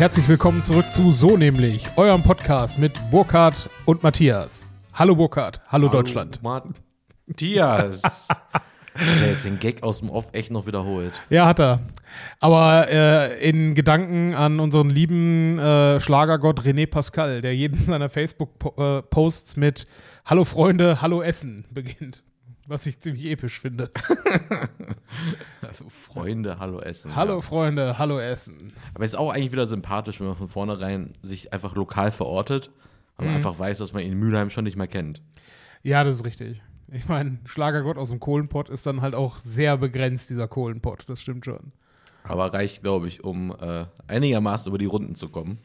Hallo herzlich willkommen zurück zu So nämlich, eurem Podcast mit Burkhard und Matthias. Hallo Burkhard, hallo, Deutschland. Matthias. Hat er jetzt den Gag aus dem Off echt noch wiederholt? Ja, hat er. Aber äh, in Gedanken an unseren lieben äh, Schlagergott René Pascal, der jeden seiner Facebook-Posts mit Hallo Freunde, Hallo Essen beginnt. Was ich ziemlich episch finde. Also Freunde, Hallo Essen. Hallo ja. Freunde, Hallo Essen. Aber es ist auch eigentlich wieder sympathisch, wenn man von vornherein sich einfach lokal verortet, weil man einfach weiß, dass man ihn in Mülheim schon nicht mehr kennt. Ja, das ist richtig. Ich meine, Schlagergott aus dem Kohlenpott ist dann halt auch sehr begrenzt, dieser Kohlenpott. Das stimmt schon. Aber reicht, glaube ich, um äh, einigermaßen über die Runden zu kommen.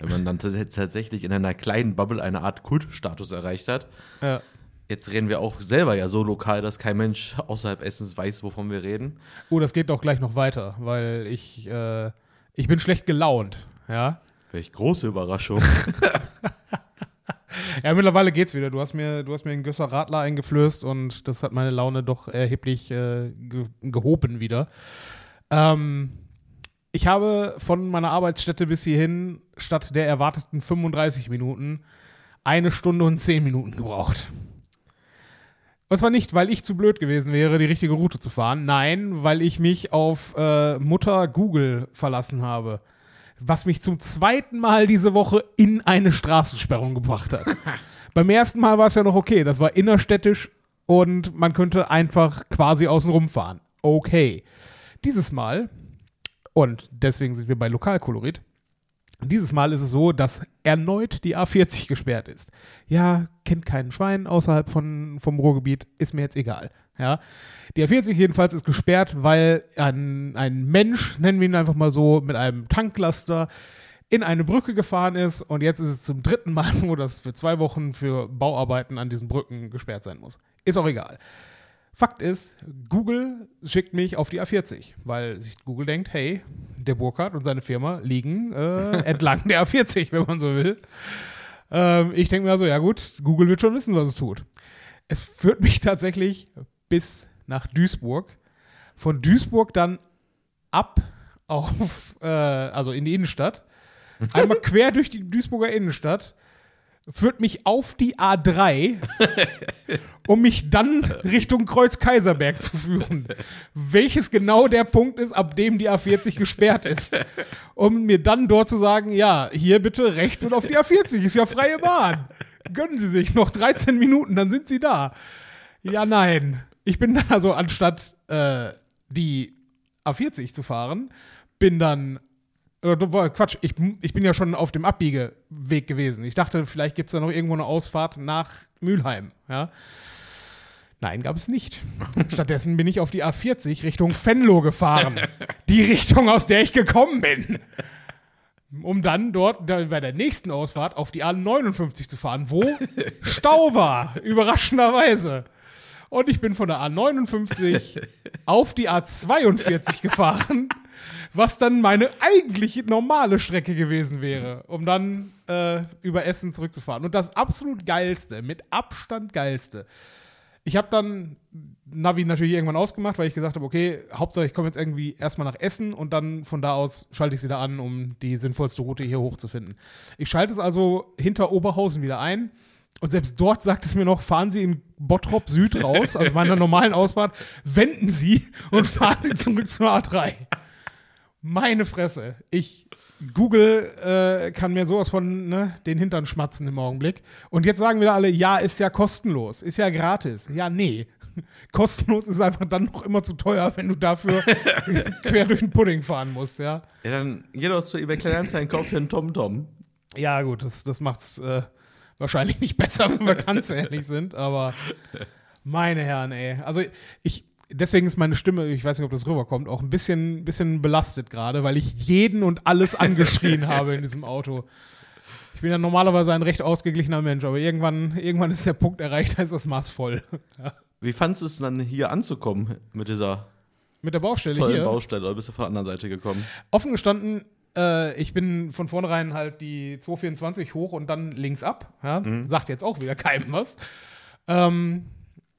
Wenn man dann tats- tatsächlich in einer kleinen Bubble eine Art Kultstatus erreicht hat. Ja. Jetzt reden wir auch selber ja so lokal, dass kein Mensch außerhalb Essens weiß, wovon wir reden. Oh, das geht doch gleich noch weiter, weil ich, äh, ich bin schlecht gelaunt. Ja. Welch große Überraschung. Ja, mittlerweile geht's wieder. Du hast mir, du hast mir einen Gösser Radler eingeflößt und das hat meine Laune doch erheblich äh, ge gehoben wieder. Ähm, ich habe von meiner Arbeitsstätte bis hierhin statt der erwarteten 35 Minuten eine Stunde und 10 Minuten gebraucht. Und zwar nicht, weil ich zu blöd gewesen wäre, die richtige Route zu fahren. Nein, weil ich mich auf äh, Mutter Google verlassen habe. Was mich zum zweiten Mal diese Woche in eine Straßensperrung gebracht hat. Beim ersten Mal war es ja noch okay. Das war innerstädtisch und man könnte einfach quasi außen rumfahren. Okay. Dieses Mal, und deswegen sind wir bei Lokalkolorit, dieses Mal ist es so, dass erneut die A40 gesperrt ist. Ja, kennt keinen Schwein außerhalb von, vom Ruhrgebiet, ist mir jetzt egal. Ja, die A40 jedenfalls ist gesperrt, weil ein, ein Mensch, nennen wir ihn einfach mal so, mit einem Tanklaster in eine Brücke gefahren ist und jetzt ist es zum dritten Mal so, dass für zwei Wochen für Bauarbeiten an diesen Brücken gesperrt sein muss. Ist auch egal. Fakt ist, Google schickt mich auf die A40, weil sich Google denkt, hey, der Burkhardt und seine Firma liegen äh, entlang der A40, wenn man so will. Ähm, ich denke mir also, ja gut, Google wird schon wissen, was es tut. Es führt mich tatsächlich bis nach Duisburg. Von Duisburg dann ab auf, äh, also in die Innenstadt. Einmal quer durch die Duisburger Innenstadt. Führt mich auf die A3, um mich dann Richtung Kreuz-Kaiserberg zu führen. Welches genau der Punkt ist, ab dem die A40 gesperrt ist. Um mir dann dort zu sagen, ja, hier bitte rechts und auf die A40, ist ja freie Bahn. Gönnen Sie sich noch 13 Minuten, dann sind Sie da. Ja, nein. Ich bin dann also, anstatt äh, die A40 zu fahren, bin dann. Äh, Quatsch, ich, ich bin ja schon auf dem Abbiegeweg gewesen. Ich dachte, vielleicht gibt es da noch irgendwo eine Ausfahrt nach Mülheim. Ja. Nein, gab es nicht. Stattdessen bin ich auf die A40 Richtung Venlo gefahren. Die Richtung, aus der ich gekommen bin. Um dann dort bei der nächsten Ausfahrt auf die A59 zu fahren, wo Stau war, überraschenderweise. Und ich bin von der A59 auf die A42 gefahren, was dann meine eigentliche normale Strecke gewesen wäre, um dann äh, über Essen zurückzufahren. Und das absolut geilste, mit Abstand geilste. Ich habe dann Navi natürlich irgendwann ausgemacht, weil ich gesagt habe, okay, Hauptsache ich komme jetzt irgendwie erstmal nach Essen und dann von da aus schalte ich es wieder an, um die sinnvollste Route hier hochzufinden. Ich schalte es also hinter Oberhausen wieder ein und selbst dort sagt es mir noch, fahren Sie in Bottrop Süd raus, also meiner normalen Ausfahrt, wenden Sie und fahren Sie zurück zur A3. Meine Fresse. Ich, Google äh, kann mir sowas von ne, den Hintern schmatzen im Augenblick. Und jetzt sagen wieder alle, ja, ist ja kostenlos, ist ja gratis. Ja, nee. Kostenlos ist einfach dann noch immer zu teuer, wenn du dafür quer durch den Pudding fahren musst, ja. Ja, dann geh doch zu eBay Kleinanzeigen, kauf dir einen TomTom. Ja, gut, das, das macht's äh, wahrscheinlich nicht besser, wenn wir ganz ehrlich sind, aber meine Herren, ey. Also ich, deswegen ist meine Stimme, ich weiß nicht, ob das rüberkommt, auch ein bisschen, bisschen belastet gerade, weil ich jeden und alles angeschrien habe in diesem Auto. Ich bin ja normalerweise ein recht ausgeglichener Mensch, aber irgendwann, irgendwann ist der Punkt erreicht, da ist das Maß voll. Ja. Wie fandest du es dann hier anzukommen mit dieser Mit der Baustelle tollen hier. Baustelle oder bist du von der anderen Seite gekommen? Offen gestanden, äh, ich bin von vornherein halt die 224 hoch und dann links ab. Ja? Sagt jetzt auch wieder keinem was. Ähm,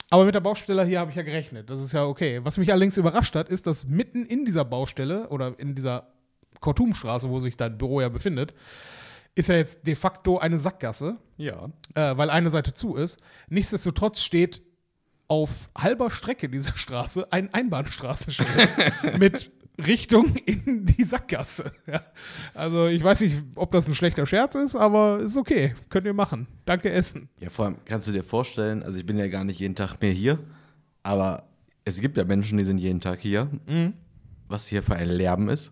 aber mit der Baustelle hier habe ich ja gerechnet. Das ist ja okay. Was mich allerdings überrascht hat, ist, dass mitten in dieser Baustelle oder in dieser Kortumstraße, wo sich dein Büro ja befindet, ist ja jetzt de facto eine Sackgasse, Ja. äh, weil eine Seite zu ist. Nichtsdestotrotz steht auf halber Strecke dieser Straße ein Einbahnstraßenschild mit Richtung in die Sackgasse. Ja. Also ich weiß nicht, ob das ein schlechter Scherz ist, aber ist okay. Könnt ihr machen. Danke, Essen. Ja, vor allem kannst du dir vorstellen, also ich bin ja gar nicht jeden Tag mehr hier, aber es gibt ja Menschen, die sind jeden Tag hier. Was hier für ein Lärm ist.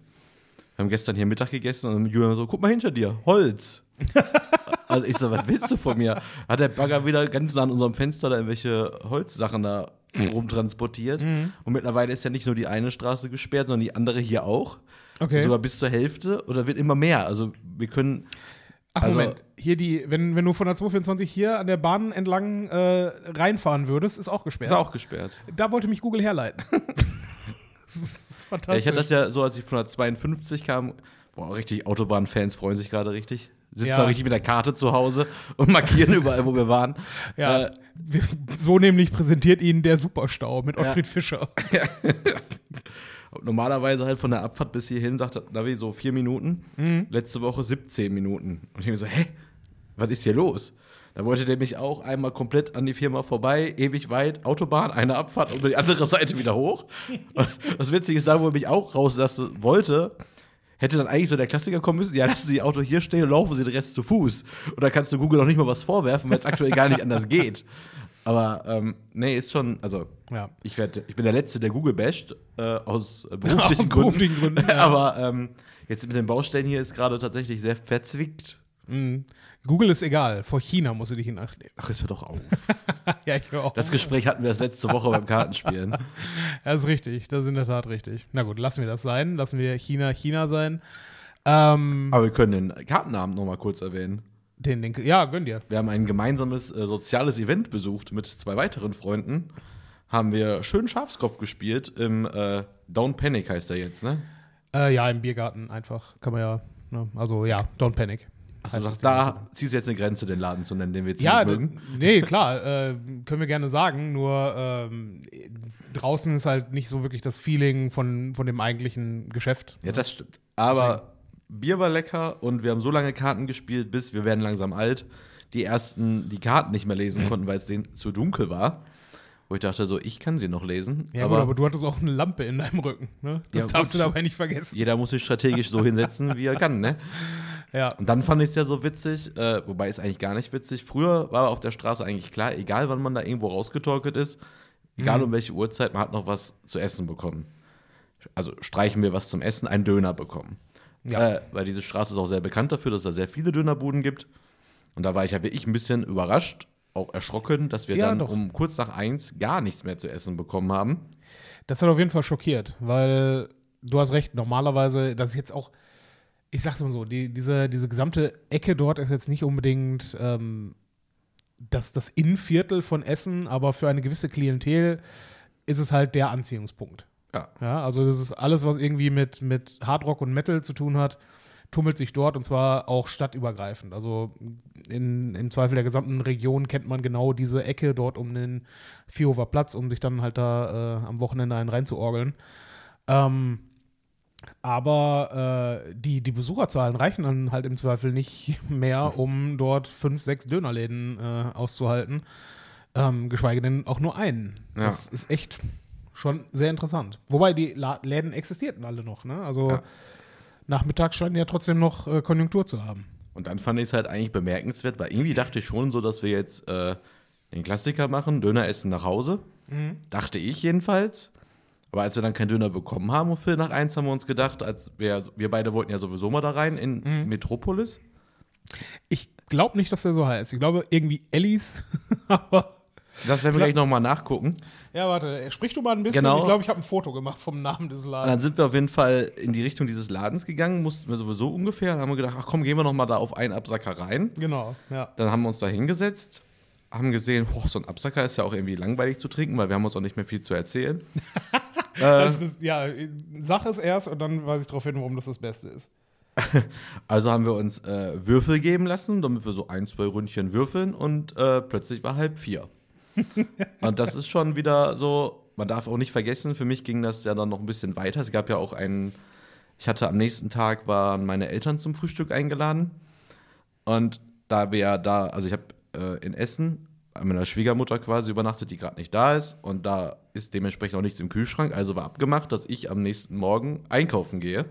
Wir haben gestern hier Mittag gegessen und Julian so, guck mal hinter dir, Holz. also ich so, was willst du von mir? Hat der Bagger wieder ganz nah an unserem Fenster da irgendwelche Holzsachen da rumtransportiert. Und mittlerweile ist ja nicht nur die eine Straße gesperrt, sondern die andere hier auch. Okay. Sogar bis zur Hälfte oder wird immer mehr. Also wir können. Ach, also, Moment. Hier die, wenn, wenn du von der 224 hier an der Bahn entlang äh, reinfahren würdest, ist auch gesperrt. Ist auch gesperrt. Da wollte mich Google herleiten. das ist Ja, fantastisch. ich hatte das ja so, als ich von der 52 kam. Boah, richtig, Autobahnfans freuen sich gerade richtig. Sitzen Ja. da richtig mit der Karte zu Hause und markieren überall, wo wir waren. ja, Äh, so nämlich präsentiert Ihnen der Superstau mit Ottfried Fischer. und normalerweise halt von der Abfahrt bis hierhin sagt Navi so vier Minuten. Mhm. Letzte Woche 17 Minuten. Und ich mir so, hä? Was ist hier los? Da wollte der mich auch einmal komplett an die Firma vorbei, ewig weit, Autobahn, eine Abfahrt und über die andere Seite wieder hoch. Und das Witzige ist, da wo er mich auch rauslassen wollte, hätte dann eigentlich so der Klassiker kommen müssen, ja, lassen Sie Ihr Auto hier stehen und laufen Sie den Rest zu Fuß. Und da kannst du Google noch nicht mal was vorwerfen, weil es aktuell gar nicht anders geht. Aber ähm, nee, ist schon, also Ja. ich, werd, ich bin der Letzte, der Google basht, äh, aus beruflichen Aus Gründen. beruflichen Gründen, ja. Aber ähm, jetzt mit den Baustellen hier ist gerade tatsächlich sehr verzwickt. Mhm. Google ist egal. Vor China musst du dich nachnehmen. Ach, jetzt hör doch auf. ja, ich höre auch. Das Gespräch hatten wir das letzte Woche beim Kartenspielen. Das ist richtig. Das ist in der Tat richtig. Na gut, lassen wir das sein. Lassen wir China China sein. Ähm, Aber wir können den Kartenabend noch mal kurz erwähnen. den, den, ja, gönn dir. Wir haben ein gemeinsames äh, soziales Event besucht mit zwei weiteren Freunden. Haben wir schön Schafskopf gespielt im äh, Don't Panic heißt er jetzt, ne? Äh, ja, im Biergarten einfach. Kann man ja. Ne? Also ja, don't panic. Achso, Ding. da ziehst du jetzt eine Grenze, den Laden zu nennen, den wir jetzt Ja, nicht mögen. nee, klar, äh, können wir gerne sagen, nur ähm, draußen ist halt nicht so wirklich das Feeling von, von dem eigentlichen Geschäft. Ja, das stimmt. Aber Bier war lecker und wir haben so lange Karten gespielt, bis wir werden langsam alt. Die ersten die Karten nicht mehr lesen konnten, weil es denen zu dunkel war. Wo ich dachte so, ich kann sie noch lesen. Ja, aber, gut, aber du hattest auch eine Lampe in deinem Rücken. Ne? Das Ja, darfst gut. du dabei nicht vergessen. jeder muss sich strategisch so hinsetzen, wie er kann, ne? Ja. Und dann fand ich es ja so witzig, äh, wobei es eigentlich gar nicht witzig. Früher war auf der Straße eigentlich klar, egal wann man da irgendwo rausgetorkelt ist, egal um welche Uhrzeit, man hat noch was zu essen bekommen. Also streichen wir was zum Essen, einen Döner bekommen. Ja. Äh, weil diese Straße ist auch sehr bekannt dafür, dass es da sehr viele Dönerbuden gibt. Und da war ich ja wirklich ein bisschen überrascht, auch erschrocken, dass wir Ja, dann doch. um kurz nach eins gar nichts mehr zu essen bekommen haben. Das hat auf jeden Fall schockiert, weil du hast recht, normalerweise, das ist jetzt auch, ich sag's mal so, die, diese, diese gesamte Ecke dort ist jetzt nicht unbedingt ähm, das, das Innenviertel von Essen, aber für eine gewisse Klientel ist es halt der Anziehungspunkt. Ja. Ja, also das ist alles, was irgendwie mit, mit Hardrock und Metal zu tun hat, tummelt sich dort und zwar auch stadtübergreifend. Also in, im Zweifel der gesamten Region kennt man genau diese Ecke dort um den Vierhofer Platz, um sich dann halt da äh, am Wochenende einen reinzuorgeln. Ähm, aber äh, die, die Besucherzahlen reichen dann halt im Zweifel nicht mehr, um dort fünf, sechs Dönerläden äh, auszuhalten. Ähm, geschweige denn auch nur einen. Ja. Das ist echt schon sehr interessant. Wobei die La Läden existierten alle noch, ne? Also Ja. nachmittags scheinen ja trotzdem noch äh, Konjunktur zu haben. Und dann fand ich es halt eigentlich bemerkenswert, weil irgendwie dachte ich schon so, dass wir jetzt äh, den Klassiker machen, Döner essen nach Hause. Dachte ich jedenfalls. Aber als wir dann keinen Döner bekommen haben um Viertel nach eins, haben wir uns gedacht, als wir, wir beide wollten ja sowieso mal da rein in Metropolis. Ich glaube nicht, dass der so heißt. Ich glaube irgendwie Ellis, aber Das werden wir Klar. gleich nochmal nachgucken. ja, warte, sprich du mal ein bisschen. Genau. Ich glaube, ich habe ein Foto gemacht vom Namen des Und Ladens. dann sind wir auf jeden Fall in die Richtung dieses Ladens gegangen, mussten wir sowieso ungefähr. Dann haben wir gedacht, ach komm, gehen wir nochmal da auf einen Absacker rein. Genau, ja. Dann haben wir uns da hingesetzt, haben gesehen, boah, so ein Absacker ist ja auch irgendwie langweilig zu trinken, weil wir haben uns auch nicht mehr viel zu erzählen. äh, Das ist, ja, sag es erst und dann weiß ich darauf hin, warum das das Beste ist. Also haben wir uns äh, Würfel geben lassen, damit wir so ein, zwei Ründchen würfeln und äh, plötzlich war halb vier. und das ist schon wieder so, man darf auch nicht vergessen, für mich ging das ja dann noch ein bisschen weiter. Es gab ja auch einen Ich hatte am nächsten Tag waren meine Eltern zum Frühstück eingeladen. Und da wir ja da, also ich habe äh, in Essen meiner Schwiegermutter quasi übernachtet, die gerade nicht da ist. Und da ist dementsprechend auch nichts im Kühlschrank. Also war abgemacht, dass ich am nächsten Morgen einkaufen gehe.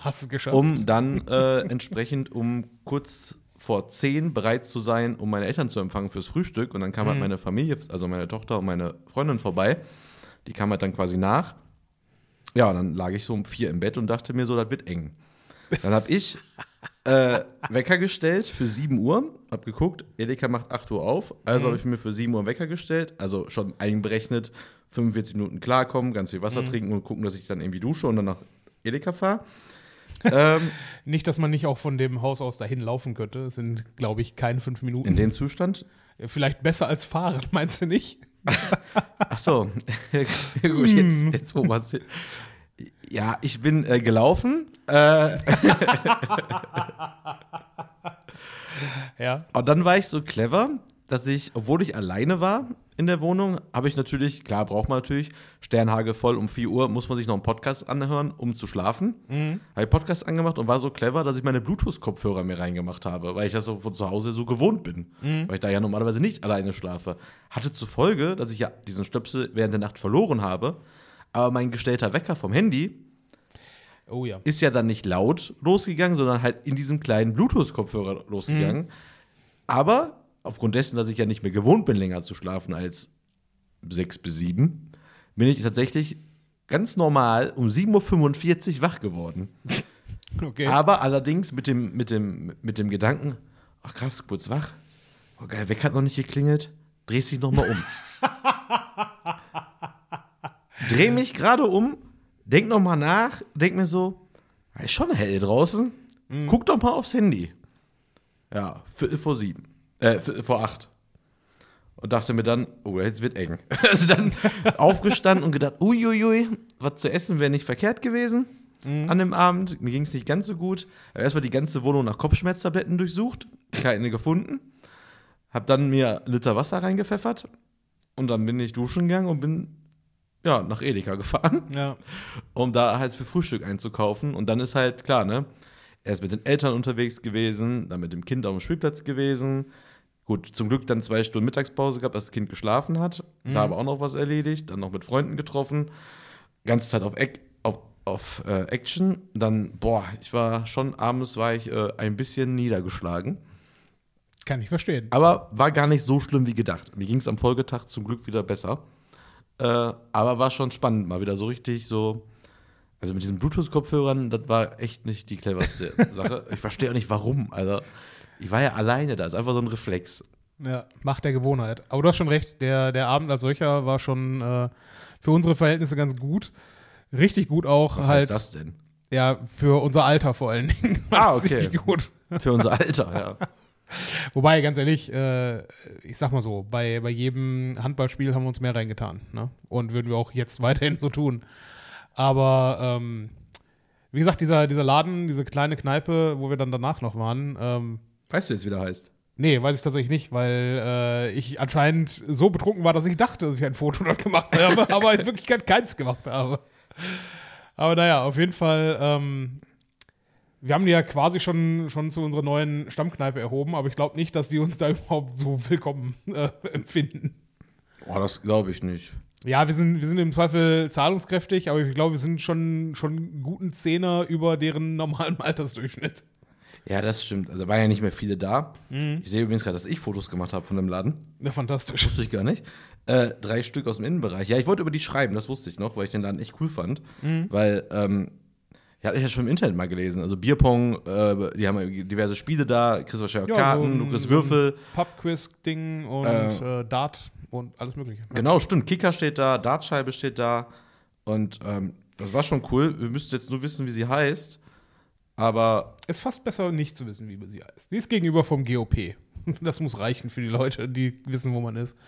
Hast du es geschafft? Um dann äh, entsprechend um kurz vor zehn bereit zu sein, um meine Eltern zu empfangen fürs Frühstück. Und dann kam halt meine Familie, also meine Tochter und meine Freundin vorbei. Die kam halt dann quasi nach. Ja, dann lag ich so um vier im Bett und dachte mir so, das wird eng. Dann habe ich äh, Wecker gestellt für 7 Uhr, hab geguckt, Edeka macht 8 Uhr auf, also habe ich mir für 7 Uhr Wecker gestellt, also schon einberechnet, 45 Minuten klarkommen, ganz viel Wasser trinken und gucken, dass ich dann irgendwie dusche und dann nach Edeka fahre. ähm, nicht, dass man nicht auch von dem Haus aus dahin laufen könnte. Es sind, glaube ich, keine fünf Minuten. in dem Zustand? Vielleicht besser als fahren, meinst du nicht? Ach so, gut, jetzt, jetzt wo man's Ja, ich bin äh, gelaufen äh, Ja. und dann war ich so clever, dass ich, obwohl ich alleine war in der Wohnung, habe ich natürlich, klar braucht man natürlich, Sternhage voll um 4 Uhr, muss man sich noch einen Podcast anhören, um zu schlafen. Habe ich Podcast angemacht und war so clever, dass ich meine Bluetooth-Kopfhörer mir reingemacht habe, weil ich das so von zu Hause so gewohnt bin. Weil ich da ja normalerweise nicht alleine schlafe. Hatte zur Folge, dass ich ja diesen Stöpsel während der Nacht verloren habe, aber mein gestellter Wecker vom Handy Oh ja. ist ja dann nicht laut losgegangen, sondern halt in diesem kleinen Bluetooth-Kopfhörer losgegangen. Aber aufgrund dessen, dass ich ja nicht mehr gewohnt bin, länger zu schlafen als sechs bis sieben, bin ich tatsächlich ganz normal um 7.45 Uhr wach geworden. Okay. Aber allerdings mit dem, mit dem, mit dem Gedanken, ach krass, kurz wach. Oh geil, Wecker hat noch nicht geklingelt. Drehst dich noch mal um. Dreh mich gerade um, denk noch mal nach, denk mir so, "Ah, ist schon hell draußen. Guck doch mal aufs Handy. Ja, Viertel vor sieben. Äh, Viertel vor acht. Und dachte mir dann, oh, jetzt wird eng. Also dann aufgestanden und gedacht, uiuiui, was zu essen wäre nicht verkehrt gewesen an dem Abend. Mir ging es nicht ganz so gut. Hab erstmal die ganze Wohnung nach Kopfschmerztabletten durchsucht, keine gefunden. Hab dann mir einen Liter Wasser reingepfeffert und dann bin ich duschen gegangen und bin ja, nach Edeka gefahren ja. um da halt für Frühstück einzukaufen. Und dann ist halt klar, ne? Er ist mit den Eltern unterwegs gewesen, dann mit dem Kind auf dem Spielplatz gewesen. Gut, zum Glück dann zwei Stunden Mittagspause gehabt, dass das Kind geschlafen hat. Da aber auch noch was erledigt, dann noch mit Freunden getroffen. Ganze Zeit auf, auf, auf äh, Action. Dann, boah, ich war schon abends war ich äh, ein bisschen niedergeschlagen. Kann ich verstehen. Aber war gar nicht so schlimm wie gedacht. Mir ging es am Folgetag zum Glück wieder besser. Äh, aber war schon spannend, mal wieder so richtig so. Also mit diesen Bluetooth-Kopfhörern, das war echt nicht die cleverste Sache. Ich verstehe auch nicht warum. Also, ich war ja alleine da, ist einfach so ein Reflex. Ja, Macht der Gewohnheit. Aber du hast schon recht, der, der Abend als solcher war schon äh, für unsere Verhältnisse ganz gut. Richtig gut auch Was halt. heißt das denn? Ja, für unser Alter vor allen Dingen. Ah, okay. Gut. Für unser Alter, ja. Wobei, ganz ehrlich, äh, ich sag mal so, bei, bei jedem Handballspiel haben wir uns mehr reingetan. Ne? Und würden wir auch jetzt weiterhin so tun. Aber ähm, wie gesagt, dieser, dieser Laden, diese kleine Kneipe, wo wir dann danach noch waren, ähm, Weißt du jetzt, wie der heißt? nee, weiß ich tatsächlich nicht, weil äh, ich anscheinend so betrunken war, dass ich dachte, dass ich ein Foto dort gemacht habe, aber in Wirklichkeit keins gemacht habe. Aber naja, auf jeden Fall, ähm, wir haben die ja quasi schon, schon zu unserer neuen Stammkneipe erhoben, aber ich glaube nicht, dass die uns da überhaupt so willkommen äh, empfinden. Boah, das glaube ich nicht. Ja, wir sind, wir sind im Zweifel zahlungskräftig, aber ich glaube, wir sind schon, schon guten Zehner über deren normalen Altersdurchschnitt. Ja, das stimmt. Also waren ja nicht mehr viele da. Ich sehe übrigens gerade, dass ich Fotos gemacht habe von dem Laden. Ja, fantastisch. Wusste ich gar nicht. Äh, drei Stück aus dem Innenbereich. Ja, ich wollte über die schreiben, das wusste ich noch, weil ich den Laden echt cool fand. Weil, ähm, ja, hatte ich ja schon im Internet mal gelesen. Also Bierpong, äh, die haben diverse Spiele da, kriegst wahrscheinlich auch Karten, du kriegst Würfel. Pub-Quiz-Ding und Äh. äh, Dart und alles Mögliche. Genau, stimmt. Kicker steht da, Dartscheibe steht da. Und ähm, das war schon cool. Wir müssten jetzt nur wissen, wie sie heißt. Aber Ist fast besser, nicht zu wissen, wie sie heißt. Sie ist gegenüber vom GOP. Das muss reichen für die Leute, die wissen, wo man ist.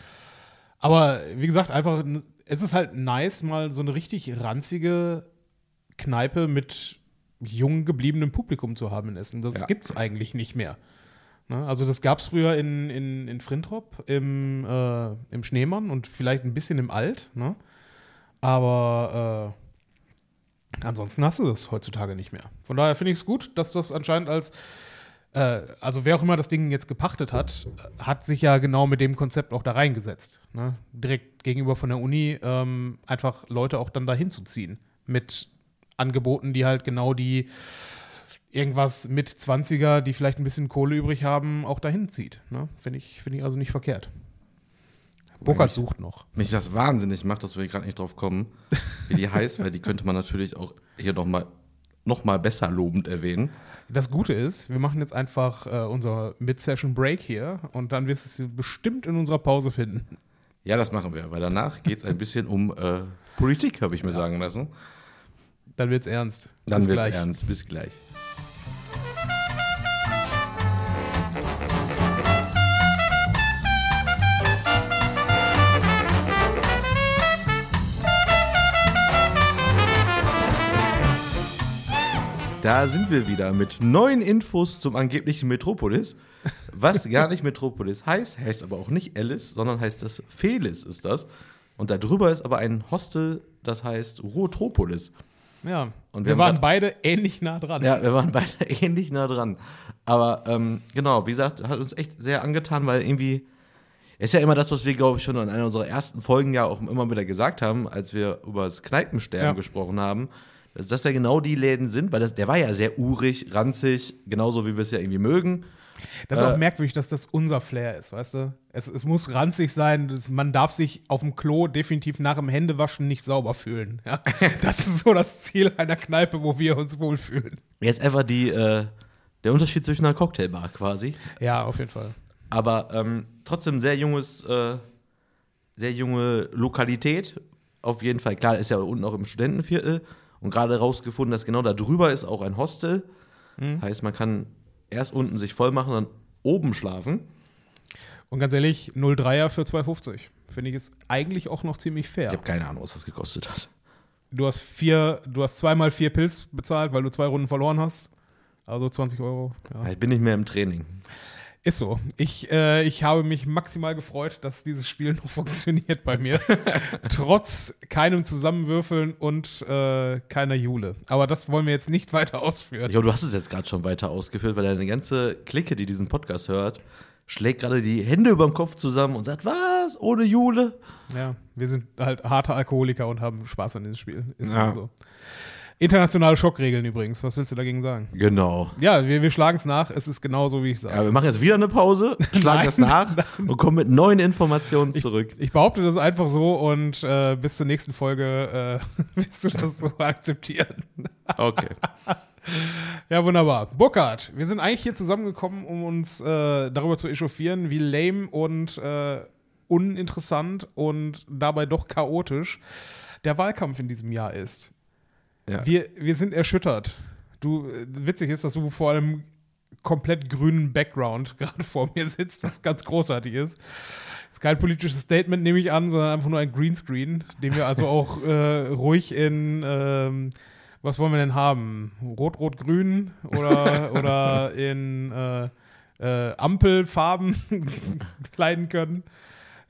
Aber wie gesagt, einfach, es ist halt nice, mal so eine richtig ranzige Kneipe mit jung gebliebenem Publikum zu haben in Essen. Das Ja. gibt's eigentlich nicht mehr. Ne? Also das gab's früher in, in, in Frintrop, im, äh, im Schneemann und vielleicht ein bisschen im Alt. Ne? Aber Ansonsten hast du das heutzutage nicht mehr. Von daher finde ich es gut, dass das anscheinend als, äh, also wer auch immer das Ding jetzt gepachtet hat, hat sich ja genau mit dem Konzept auch da reingesetzt. Ne? Direkt gegenüber von der Uni ähm, einfach Leute auch dann dahin zu ziehen. Mit Angeboten, die halt genau die irgendwas mit 20er, die vielleicht ein bisschen Kohle übrig haben, auch dahin zieht. Ne? Finde ich, find ich also nicht verkehrt. Burkhardt sucht noch. Mich das wahnsinnig macht, dass wir gerade nicht drauf kommen, wie die heißt, weil die könnte man natürlich auch hier noch mal, noch mal besser lobend erwähnen. Das Gute ist, wir machen jetzt einfach äh, unser Mid-Session-Break hier und dann wirst du es bestimmt in unserer Pause finden. Ja, das machen wir, weil danach geht es ein bisschen um äh, Politik, habe ich mir ja. sagen lassen. Dann wird's ernst. Dann wird's gleich. ernst. Bis gleich. Da sind wir wieder mit neuen Infos zum angeblichen Metropolis. Was gar nicht Metropolis heißt, heißt aber auch nicht Alice, sondern heißt das Felis ist das. Und darüber ist aber ein Hostel, das heißt Ruotropolis. Ja, und wir, wir waren grad, beide ähnlich nah dran. Ja, wir waren beide ähnlich nah dran. Aber ähm, genau, wie gesagt, hat uns echt sehr angetan, weil irgendwie ist ja immer das, was wir, glaube ich, schon in einer unserer ersten Folgen ja auch immer wieder gesagt haben, als wir über das Kneipensterben ja. gesprochen haben dass das ja genau die Läden sind, weil das, der war ja sehr urig, ranzig, genauso wie wir es ja irgendwie mögen. Das ist äh, auch merkwürdig, dass das unser Flair ist, weißt du? Es, es muss ranzig sein, das, man darf sich auf dem Klo definitiv nach dem Händewaschen nicht sauber fühlen. Ja? Das ist so das Ziel einer Kneipe, wo wir uns wohlfühlen. Jetzt einfach die, äh, der Unterschied zwischen einer Cocktailbar quasi. Ja, auf jeden Fall. Aber ähm, trotzdem sehr junges, äh, sehr junge Lokalität. Auf jeden Fall, klar, ist ja unten auch im Studentenviertel und gerade rausgefunden, dass genau da drüber ist auch ein Hostel. Mhm. Heißt, man kann erst unten sich voll machen, dann oben schlafen. Und ganz ehrlich, 0,3er für 2,50. Finde ich ist eigentlich auch noch ziemlich fair. Ich habe keine Ahnung, was das gekostet hat. Du hast vier, du hast zweimal vier Pilz bezahlt, weil du zwei Runden verloren hast. Also 20 Euro. Ja. Ich bin nicht mehr im Training. Ist so. Ich, äh, ich habe mich maximal gefreut, dass dieses Spiel noch funktioniert bei mir. Trotz keinem Zusammenwürfeln und äh, keiner Jule. Aber das wollen wir jetzt nicht weiter ausführen. Glaube, du hast es jetzt gerade schon weiter ausgeführt, weil deine ganze Clique, die diesen Podcast hört, schlägt gerade die Hände über dem Kopf zusammen und sagt, was? Ohne Jule? Ja, wir sind halt harte Alkoholiker und haben Spaß an diesem Spiel. Ist ja. so. Internationale Schockregeln übrigens. Was willst du dagegen sagen? Genau. Ja, wir, wir schlagen es nach. Es ist genau so, wie ich sage. Ja, wir machen jetzt wieder eine Pause, schlagen es nach nein. und kommen mit neuen Informationen zurück. Ich, ich behaupte das einfach so und äh, bis zur nächsten Folge äh, wirst du das so akzeptieren. Okay. Ja, wunderbar. Burkhard, wir sind eigentlich hier zusammengekommen, um uns äh, darüber zu echauffieren, wie lame und äh, uninteressant und dabei doch chaotisch der Wahlkampf in diesem Jahr ist. Ja. Wir, wir sind erschüttert. Du, witzig ist, dass du vor einem komplett grünen Background gerade vor mir sitzt, was ganz großartig ist. Ist kein politisches Statement, nehme ich an, sondern einfach nur ein Greenscreen, den wir also auch äh, ruhig in, ähm, was wollen wir denn haben? Rot, Rot, Grün oder, oder in äh, äh, Ampelfarben kleiden können.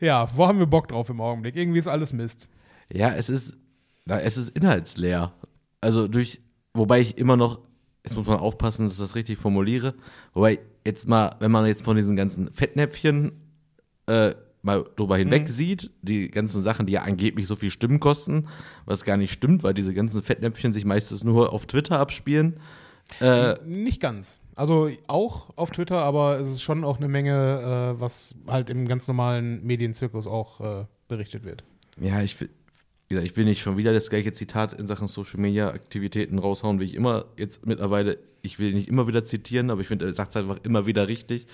Ja, wo haben wir Bock drauf im Augenblick? Irgendwie ist alles Mist. Ja, es ist, na, es ist inhaltsleer also durch, wobei ich immer noch, jetzt muss man aufpassen, dass ich das richtig formuliere, wobei jetzt mal, wenn man jetzt von diesen ganzen Fettnäpfchen äh, mal drüber hinweg mhm. sieht, die ganzen Sachen, die ja angeblich so viel Stimmen kosten, was gar nicht stimmt, weil diese ganzen Fettnäpfchen sich meistens nur auf Twitter abspielen. Äh, nicht ganz. Also auch auf Twitter, aber es ist schon auch eine Menge, äh, was halt im ganz normalen Medienzirkus auch äh, berichtet wird. Ja, ich, wie gesagt, ich will nicht schon wieder das gleiche Zitat in Sachen Social Media Aktivitäten raushauen, wie ich immer jetzt mittlerweile, ich will nicht immer wieder zitieren, aber ich finde, er sagt es einfach immer wieder richtig,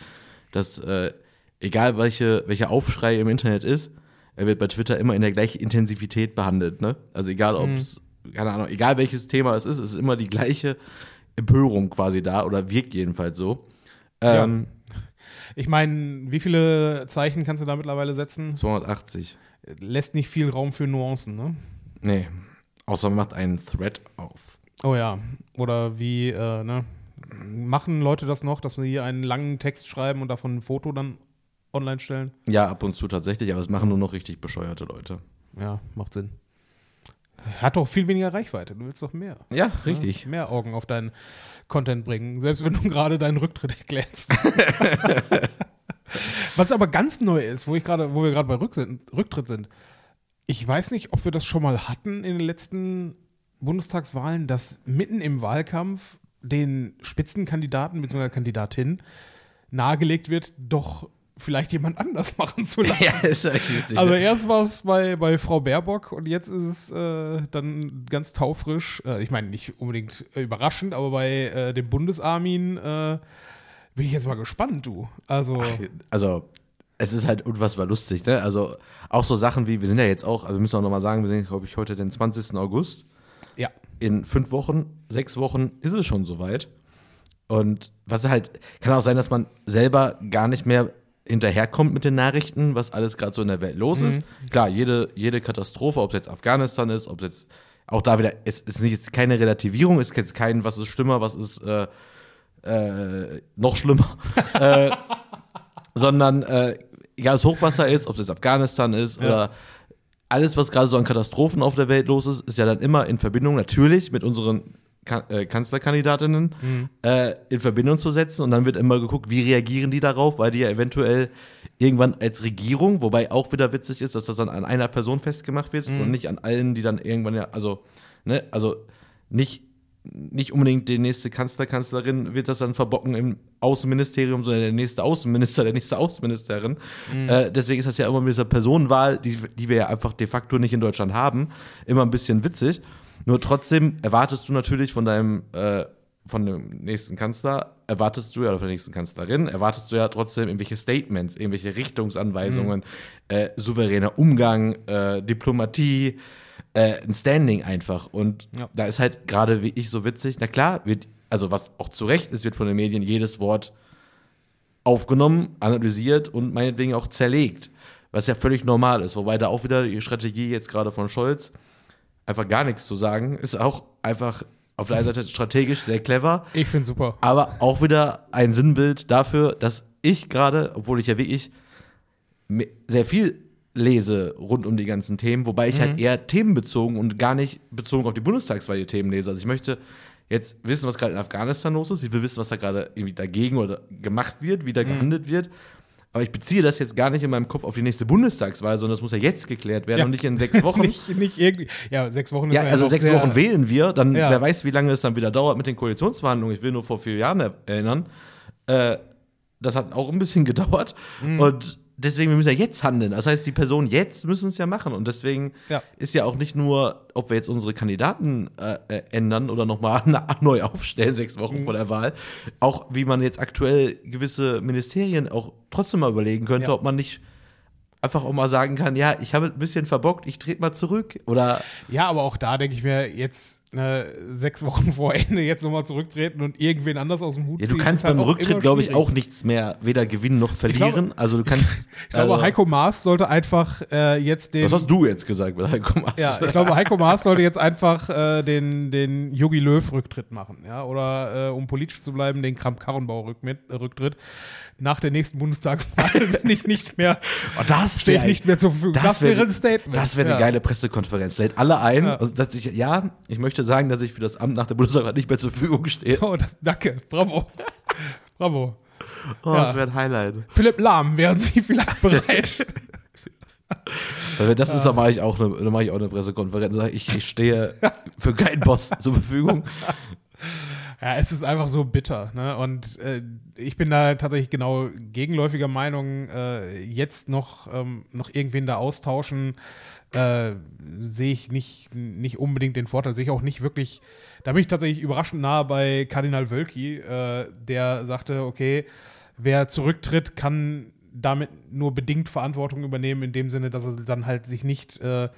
dass äh, egal welche, welcher Aufschrei im Internet ist, er wird bei Twitter immer in der gleichen Intensivität behandelt. Ne? Also egal, ob es, mhm. keine Ahnung, egal welches Thema es ist, es ist immer die gleiche Empörung quasi da oder wirkt jedenfalls so. Ähm, ja. Ich meine, wie viele Zeichen kannst du da mittlerweile setzen? 280 lässt nicht viel Raum für Nuancen, ne? Nee. Außer man macht einen Thread auf. Oh ja. Oder wie, äh, ne? Machen Leute das noch, dass wir hier einen langen Text schreiben und davon ein Foto dann online stellen? Ja, ab und zu tatsächlich, aber es machen nur noch richtig bescheuerte Leute. Ja, macht Sinn. Hat doch viel weniger Reichweite. Du willst doch mehr. Ja, richtig. Ja, mehr Augen auf deinen Content bringen, selbst wenn du gerade deinen Rücktritt erklärst. Was aber ganz neu ist, wo ich gerade, wo wir gerade bei Rücktritt sind. Ich weiß nicht, ob wir das schon mal hatten in den letzten Bundestagswahlen, dass mitten im Wahlkampf den Spitzenkandidaten bzw. Kandidatin nahegelegt wird, doch vielleicht jemand anders machen zu lassen. ja, ist echt witzig. Also erst war es bei, bei Frau Baerbock und jetzt ist es äh, dann ganz taufrisch, äh, ich meine nicht unbedingt überraschend, aber bei äh, dem Bundesarmin äh, bin ich jetzt mal gespannt, du. Also, Ach, also es ist halt unfassbar lustig, ne? Also auch so Sachen wie, wir sind ja jetzt auch, also wir müssen auch nochmal sagen, wir sind, glaube ich, heute den 20. August. Ja. In fünf Wochen, sechs Wochen ist es schon soweit. Und was halt, kann auch sein, dass man selber gar nicht mehr hinterherkommt mit den Nachrichten, was alles gerade so in der Welt los mhm. ist. Klar, jede, jede Katastrophe, ob es jetzt Afghanistan ist, ob es jetzt auch da wieder, es ist nicht keine Relativierung, es ist jetzt kein, was ist schlimmer, was ist äh, äh, noch schlimmer, äh, sondern äh, egal, ob es Hochwasser ist, ob es jetzt Afghanistan ist ja. oder alles, was gerade so an Katastrophen auf der Welt los ist, ist ja dann immer in Verbindung natürlich mit unseren kan äh, Kanzlerkandidatinnen mhm. äh, in Verbindung zu setzen und dann wird immer geguckt, wie reagieren die darauf, weil die ja eventuell irgendwann als Regierung, wobei auch wieder witzig ist, dass das dann an einer Person festgemacht wird mhm. und nicht an allen, die dann irgendwann ja, also, ne, also nicht nicht unbedingt die nächste Kanzler, Kanzlerin wird das dann verbocken im Außenministerium, sondern der nächste Außenminister, der nächste Außenministerin. Mhm. Äh, deswegen ist das ja immer mit dieser Personenwahl, die, die wir ja einfach de facto nicht in Deutschland haben, immer ein bisschen witzig. Nur trotzdem erwartest du natürlich von deinem, äh, von dem nächsten Kanzler, erwartest du ja, oder von der nächsten Kanzlerin, erwartest du ja trotzdem irgendwelche Statements, irgendwelche Richtungsanweisungen, mhm. äh, souveräner Umgang, äh, Diplomatie, äh, ein Standing einfach. Und ja. da ist halt gerade wie ich so witzig, na klar, wird, also was auch zu Recht ist, wird von den Medien jedes Wort aufgenommen, analysiert und meinetwegen auch zerlegt. Was ja völlig normal ist. Wobei da auch wieder die Strategie jetzt gerade von Scholz, einfach gar nichts zu sagen, ist auch einfach auf der einen Seite strategisch sehr clever. Ich finde super. Aber auch wieder ein Sinnbild dafür, dass ich gerade, obwohl ich ja wie ich sehr viel lese rund um die ganzen Themen, wobei ich halt mhm. halt eher themenbezogen und gar nicht bezogen auf die Bundestagswahl die Themen lese. Also ich möchte jetzt wissen, was gerade in Afghanistan los ist. Ich will wissen, was da gerade irgendwie dagegen oder gemacht wird, wie da mhm. gehandelt wird. Aber ich beziehe das jetzt gar nicht in meinem Kopf auf die nächste Bundestagswahl, sondern das muss ja jetzt geklärt werden ja. und nicht in sechs Wochen. nicht, nicht irgendwie. Ja, sechs Wochen ist ja. Also sechs Wochen wählen wir, dann ja. wer weiß, wie lange es dann wieder dauert mit den Koalitionsverhandlungen. Ich will nur vor vier Jahren erinnern. Äh, das hat auch ein bisschen gedauert. Mhm. Und deswegen, wir müssen ja jetzt handeln. Das heißt, die Personen jetzt müssen es ja machen. Und deswegen ja. ist ja auch nicht nur, ob wir jetzt unsere Kandidaten äh, äh ändern oder nochmal neu aufstellen, sechs Wochen mhm. vor der Wahl, auch wie man jetzt aktuell gewisse Ministerien auch trotzdem mal überlegen könnte, ja. ob man nicht einfach auch mal sagen kann, ja, ich habe ein bisschen verbockt, ich trete mal zurück. Oder ja, aber auch da denke ich mir jetzt äh, sechs Wochen vor Ende jetzt nochmal zurücktreten und irgendwen anders aus dem Hut ziehen. Ja, du kannst beim halt Rücktritt, glaube ich, auch nichts mehr weder gewinnen noch verlieren. Glaube, also du kannst. Ich glaube, also, Heiko Maas sollte einfach äh, jetzt den. Was hast du jetzt gesagt mit Heiko Maas? Ja, ich glaube, Heiko Maas sollte jetzt einfach äh, den, den Jogi Löw-Rücktritt machen. Ja? Oder äh, um politisch zu bleiben, den Kramp-Karrenbau-Rücktritt nach der nächsten Bundestagswahl, wenn ich nicht mehr, oh, das steht nicht mehr zur Verfügung. Das, wäre ein Statement. Das wäre eine ja. geile Pressekonferenz. Lädt alle ein. Ja. Also, ich, ja, ich möchte sagen, dass ich für das Amt nach der Bundestagswahl nicht mehr zur Verfügung stehe. Oh, das, danke. Bravo. Bravo. Oh, ja. das wäre ein Highlight. Philipp Lahm, wären Sie vielleicht bereit? das ist, da mache ich auch eine, mache ich auch eine Pressekonferenz. Ich, ich stehe für keinen Boss zur Verfügung. Ja, es ist einfach so bitter. Ne? Und äh, ich bin da tatsächlich genau gegenläufiger Meinung, äh, jetzt noch, ähm, noch irgendwen da austauschen, äh, sehe ich nicht, nicht unbedingt den Vorteil, sehe ich auch nicht wirklich. Da bin ich tatsächlich überraschend nah bei Kardinal Wölki, äh, der sagte, okay, wer zurücktritt, kann damit nur bedingt Verantwortung übernehmen, in dem Sinne, dass er dann halt sich nicht äh,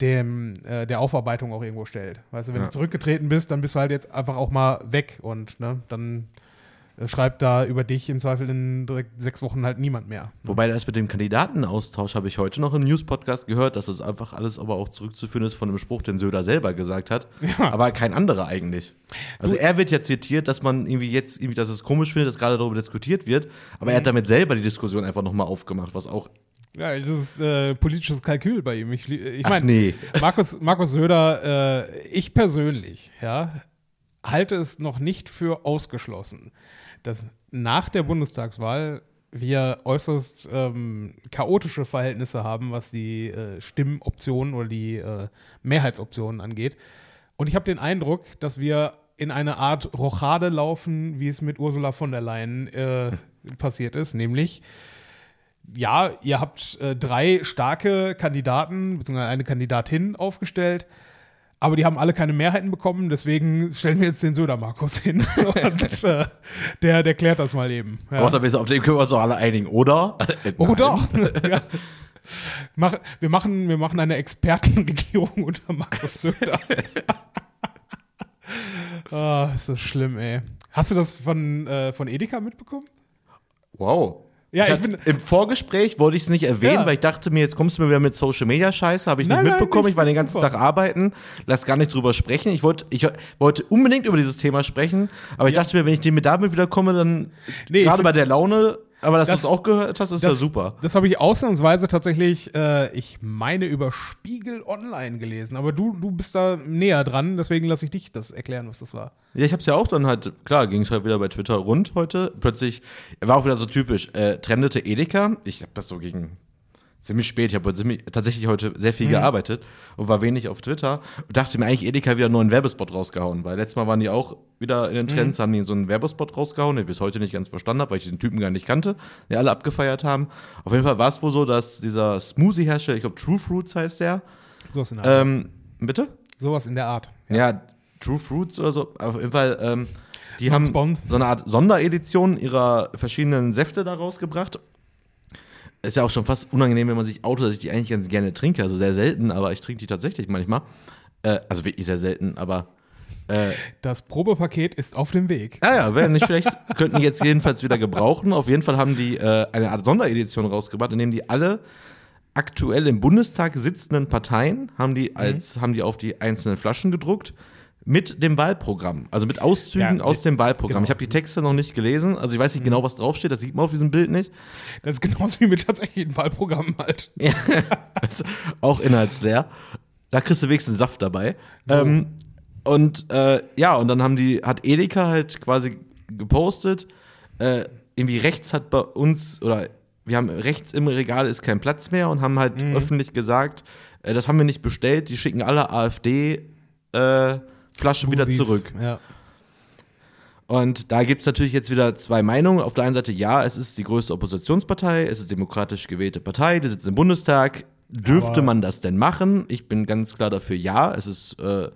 dem, äh, der Aufarbeitung auch irgendwo stellt. Weißt du, wenn ja. du zurückgetreten bist, dann bist du halt jetzt einfach auch mal weg und ne, dann schreibt da über dich im Zweifel in direkt sechs Wochen halt niemand mehr. Wobei das mit dem Kandidatenaustausch habe ich heute noch im News-Podcast gehört, dass es einfach alles aber auch zurückzuführen ist von einem Spruch, den Söder selber gesagt hat, ja. aber kein anderer eigentlich. Also du, er wird ja zitiert, dass man irgendwie jetzt irgendwie, dass es komisch findet, dass gerade darüber diskutiert wird, aber er hat mhm. damit selber die Diskussion einfach nochmal aufgemacht, was auch Ja, das ist äh, politisches Kalkül bei ihm. Ich, ich Ach meine, nee. Markus, Markus Söder, äh, ich persönlich, ja, halte es noch nicht für ausgeschlossen, dass nach der Bundestagswahl wir äußerst ähm, chaotische Verhältnisse haben, was die äh, Stimmoptionen oder die äh, Mehrheitsoptionen angeht. Und ich habe den Eindruck, dass wir in eine Art Rochade laufen, wie es mit Ursula von der Leyen äh, passiert ist, nämlich ja, ihr habt äh, drei starke Kandidaten, beziehungsweise eine Kandidatin aufgestellt, aber die haben alle keine Mehrheiten bekommen, deswegen stellen wir jetzt den Söder-Markus hin. Und äh, der, der klärt das mal eben. Ja. Sind- auf dem können wir uns doch alle einigen, oder? Äh, Oh nein. doch. ja. Mach, wir, machen, wir machen eine Expertenregierung unter Markus Söder. Ah, ist das schlimm, ey. Hast du das von, äh, von Edeka mitbekommen? Wow. Ja, ich ich bin- Im Vorgespräch wollte ich es nicht erwähnen, Ja. weil ich dachte mir, jetzt kommst du mir wieder mit Social Media Scheiße, habe ich Nein, nicht nein, mitbekommen. ich ich war den ganzen super. Tag arbeiten, lass gar nicht drüber sprechen. Ich wollte, ich wollte unbedingt über dieses Thema sprechen, aber ich Ja. dachte mir, wenn ich mit damit wieder komme, dann Nee, ich gerade bei der Laune, aber dass Das- du es auch gehört hast, ist ja Das- super. Das habe ich ausnahmsweise tatsächlich, äh, ich meine, über Spiegel Online gelesen. Aber du, du bist da näher dran, deswegen lasse ich dich das erklären, was das war. Ja, ich hab's ja auch dann halt, klar, ging es halt wieder bei Twitter rund heute. Plötzlich, war auch wieder so typisch, äh, trendete Edeka. Ich hab das so gegen ziemlich spät, ich habe tatsächlich heute sehr viel gearbeitet und war wenig auf Twitter und dachte mir eigentlich, Edeka hat wieder einen neuen Werbespot rausgehauen, weil letztes Mal waren die auch wieder in den Trends, haben die so einen Werbespot rausgehauen, den ich bis heute nicht ganz verstanden habe, weil ich diesen Typen gar nicht kannte, die alle abgefeiert haben. Auf jeden Fall war es wohl so, dass dieser Smoothie-Hersteller, ich glaube True Fruits heißt der, Sowas in der Art. ähm, bitte? Sowas in der Art. Ja, True Fruits oder so. Auf jeden Fall, ähm, die haben so eine Art Sonderedition ihrer verschiedenen Säfte da rausgebracht. Ist ja auch schon fast unangenehm, wenn man sich outet, dass ich die eigentlich ganz gerne trinke. Also sehr selten, aber ich trinke die tatsächlich manchmal. Äh, also wirklich sehr selten, aber. Äh, Das Probepaket ist auf dem Weg. ja, ja, wäre nicht schlecht. Könnten die jetzt jedenfalls wieder gebrauchen. Auf jeden Fall haben die äh, eine Art Sonderedition rausgebracht, in dem die alle aktuell im Bundestag sitzenden Parteien haben die als haben die auf die einzelnen Flaschen gedruckt mit dem Wahlprogramm, also mit Auszügen Ja, aus dem Wahlprogramm. genau. Ich habe die Texte noch nicht gelesen, also ich weiß nicht genau, was draufsteht, das sieht man auf diesem Bild nicht. Das ist genauso wie mit tatsächlichen Wahlprogrammen halt. Ist auch inhaltsleer. Da kriegst du wenigstens Saft dabei. So. Ähm, und äh, ja, und dann haben die, hat Edeka halt quasi gepostet, äh, irgendwie rechts hat bei uns, oder wir haben rechts im Regal ist kein Platz mehr und haben halt öffentlich gesagt, äh, das haben wir nicht bestellt, die schicken alle AfD äh, Flaschen wieder Smoothies. zurück. Ja. Und da gibt es natürlich jetzt wieder zwei Meinungen. Auf der einen Seite, ja, es ist die größte Oppositionspartei, es ist demokratisch gewählte Partei, die sitzt im Bundestag. Dürfte Aber- man das denn machen? Ich bin ganz klar dafür, ja. Es ist, äh,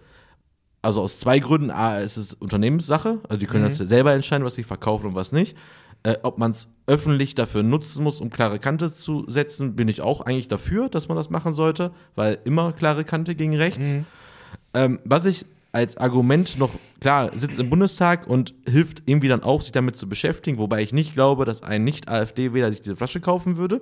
also aus zwei Gründen. A, es ist Unternehmenssache. Also die können das selber entscheiden, was sie verkaufen und was nicht. Äh, ob man es öffentlich dafür nutzen muss, um klare Kante zu setzen, bin ich auch eigentlich dafür, dass man das machen sollte, weil immer klare Kante gegen rechts. Ähm, was ich als Argument noch, klar, sitzt im Bundestag und hilft irgendwie dann auch, sich damit zu beschäftigen, wobei ich nicht glaube, dass ein Nicht-AfD-Wähler sich diese Flasche kaufen würde.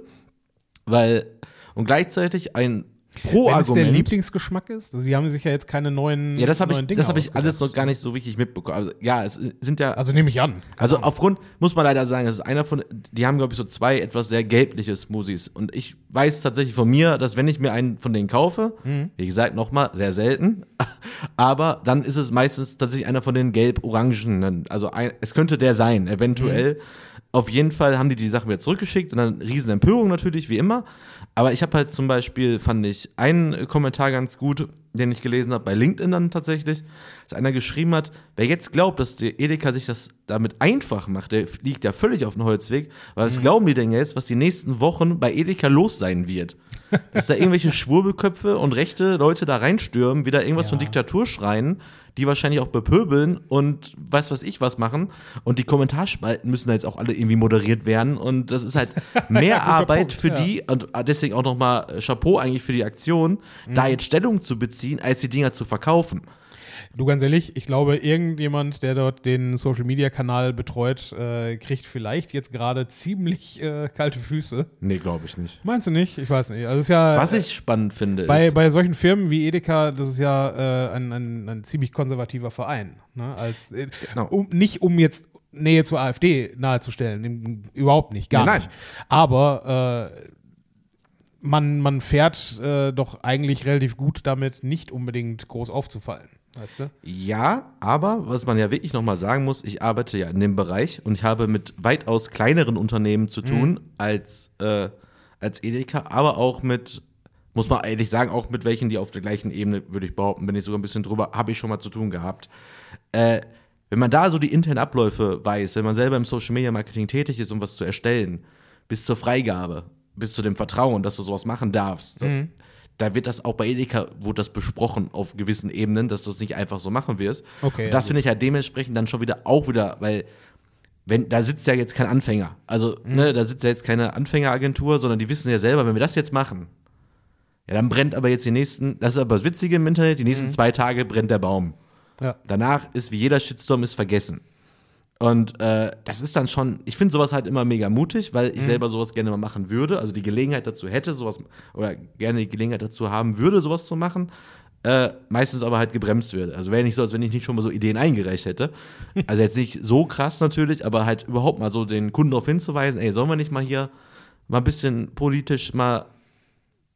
Weil, und gleichzeitig ein Wenn es der. Lieblingsgeschmack ist, also die haben sich ja jetzt keine neuen Ja, das habe ich, Dinge das hab ich alles noch gar nicht so richtig mitbekommen. Also, ja, es sind ja. Also nehme ich an. Also aufgrund, muss man leider sagen, es ist einer von, die haben, glaube ich, so zwei etwas sehr gelbliche Smoothies. Und ich weiß tatsächlich von mir, dass wenn ich mir einen von denen kaufe, wie gesagt, nochmal, sehr selten, aber dann ist es meistens tatsächlich einer von den gelb-orangenen. Also ein, es könnte der sein, eventuell. Auf jeden Fall haben die die Sachen wieder zurückgeschickt und dann riesen Empörung natürlich, wie immer. Aber ich habe halt zum Beispiel, fand ich einen Kommentar ganz gut, den ich gelesen habe, bei LinkedIn dann tatsächlich, dass einer geschrieben hat, wer jetzt glaubt, dass der Edeka sich das damit einfach macht, der liegt ja völlig auf dem Holzweg, weil was glauben die denn jetzt, was die nächsten Wochen bei Edeka los sein wird? Dass da irgendwelche Schwurbelköpfe und rechte Leute da reinstürmen, wieder irgendwas Ja. von Diktatur schreien, die wahrscheinlich auch bepöbeln und weiß was ich was machen. Und die Kommentarspalten müssen da jetzt auch alle irgendwie moderiert werden. Und das ist halt mehr Arbeit Punkt, für ja. die und deswegen auch nochmal Chapeau eigentlich für die Aktion, da Mhm. jetzt Stellung zu beziehen, als die Dinger zu verkaufen. Du ganz ehrlich, ich glaube, irgendjemand, der dort den Social Media Kanal betreut, äh, kriegt vielleicht jetzt gerade ziemlich äh, kalte Füße. Nee, glaube ich nicht. Meinst du nicht? Ich weiß nicht. Also es ist ja Was ich spannend finde, bei, ist, bei solchen Firmen wie Edeka, das ist ja äh, ein, ein, ein ziemlich konservativer Verein. Ne? Als, äh, Genau. um, nicht um jetzt Nähe zur AfD nahezustellen, überhaupt nicht, gar nein. nicht. Aber äh, man, man fährt äh, doch eigentlich relativ gut damit, nicht unbedingt groß aufzufallen. Weißt du? Ja, aber was man ja wirklich nochmal sagen muss, ich arbeite ja in dem Bereich und ich habe mit weitaus kleineren Unternehmen zu tun Mhm. als, äh, als Edeka, aber auch mit, muss man ehrlich sagen, auch mit welchen, die auf der gleichen Ebene, würde ich behaupten, bin ich sogar ein bisschen drüber, habe ich schon mal zu tun gehabt. Äh, wenn man da so die internen Abläufe weiß, wenn man selber im Social Media Marketing tätig ist, um was zu erstellen, bis zur Freigabe, bis zu dem Vertrauen, dass du sowas machen darfst, Mhm. Da wird das auch bei Edeka, wurde das besprochen auf gewissen Ebenen, dass du es nicht einfach so machen wirst. Okay, Und ja, das gut. finde ich halt dementsprechend dann schon wieder auch wieder, weil wenn, da sitzt ja jetzt kein Anfänger. Also, Mhm. ne, da sitzt ja jetzt keine Anfängeragentur, sondern die wissen ja selber, wenn wir das jetzt machen, ja, dann brennt aber jetzt die nächsten, das ist aber das Witzige im Internet, die Mhm. nächsten zwei Tage brennt der Baum. Ja. Danach ist wie jeder Shitstorm ist vergessen. Und äh, das ist dann schon, ich finde sowas halt immer mega mutig, weil Mhm. ich selber sowas gerne mal machen würde, also die Gelegenheit dazu hätte, sowas, oder gerne die Gelegenheit dazu haben würde, sowas zu machen, äh, meistens aber halt gebremst würde. Also wäre nicht so, als wenn ich nicht schon mal so Ideen eingereicht hätte. Also jetzt nicht so krass natürlich, aber halt überhaupt mal so den Kunden darauf hinzuweisen, ey, sollen wir nicht mal hier mal ein bisschen politisch mal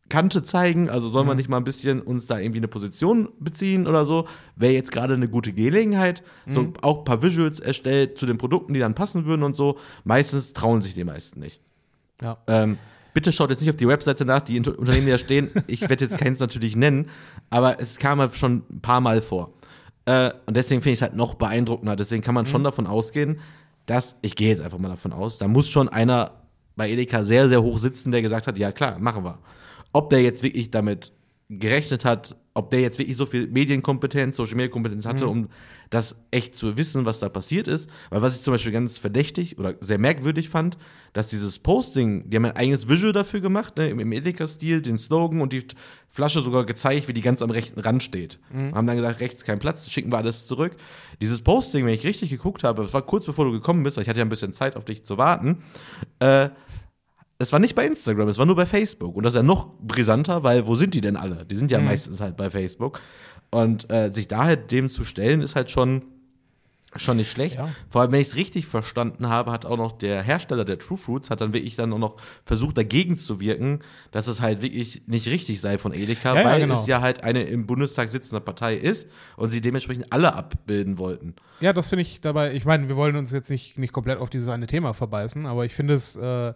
Kante zeigen, also sollen wir nicht mal ein bisschen uns da irgendwie eine Position beziehen oder so, wäre jetzt gerade eine gute Gelegenheit. So auch ein paar Visuals erstellt zu den Produkten, die dann passen würden und so. Meistens trauen sich die meisten nicht. Ja. Ähm, bitte schaut jetzt nicht auf die Webseite nach, die Unternehmen, die da stehen. Ich werde jetzt keins natürlich nennen, aber es kam halt schon ein paar Mal vor. Äh, und deswegen finde ich es halt noch beeindruckender. Deswegen kann man schon davon ausgehen, dass, ich gehe jetzt einfach mal davon aus, da muss schon einer bei Edeka sehr, sehr hoch sitzen, der gesagt hat, ja klar, machen wir. Ob der jetzt wirklich damit gerechnet hat, ob der jetzt wirklich so viel Medienkompetenz, Social Media Kompetenz hatte, um das echt zu wissen, was da passiert ist. Weil was ich zum Beispiel ganz verdächtig oder sehr merkwürdig fand, dass dieses Posting, die haben ein eigenes Visual dafür gemacht, ne, im, Edeka-Stil, den Slogan und die Flasche sogar gezeigt, wie die ganz am rechten Rand steht. Und haben dann gesagt, rechts kein Platz, schicken wir alles zurück. Dieses Posting, wenn ich richtig geguckt habe, das war kurz bevor du gekommen bist, weil ich hatte ja ein bisschen Zeit auf dich zu warten, äh, es war nicht bei Instagram, es war nur bei Facebook. Und das ist ja noch brisanter, weil wo sind die denn alle? Die sind ja meistens halt bei Facebook. Und äh, sich da halt dem zu stellen, ist halt schon, schon nicht schlecht. Ja. Vor allem, wenn ich es richtig verstanden habe, hat auch noch der Hersteller der True Fruits hat dann wirklich dann auch noch versucht, dagegen zu wirken, dass es halt wirklich nicht richtig sei von Edeka, Ja, ja, weil genau. es ja halt eine im Bundestag sitzende Partei ist und sie dementsprechend alle abbilden wollten. Ja, das finde ich dabei, ich meine, wir wollen uns jetzt nicht, nicht komplett auf dieses eine Thema verbeißen, aber ich finde es, äh,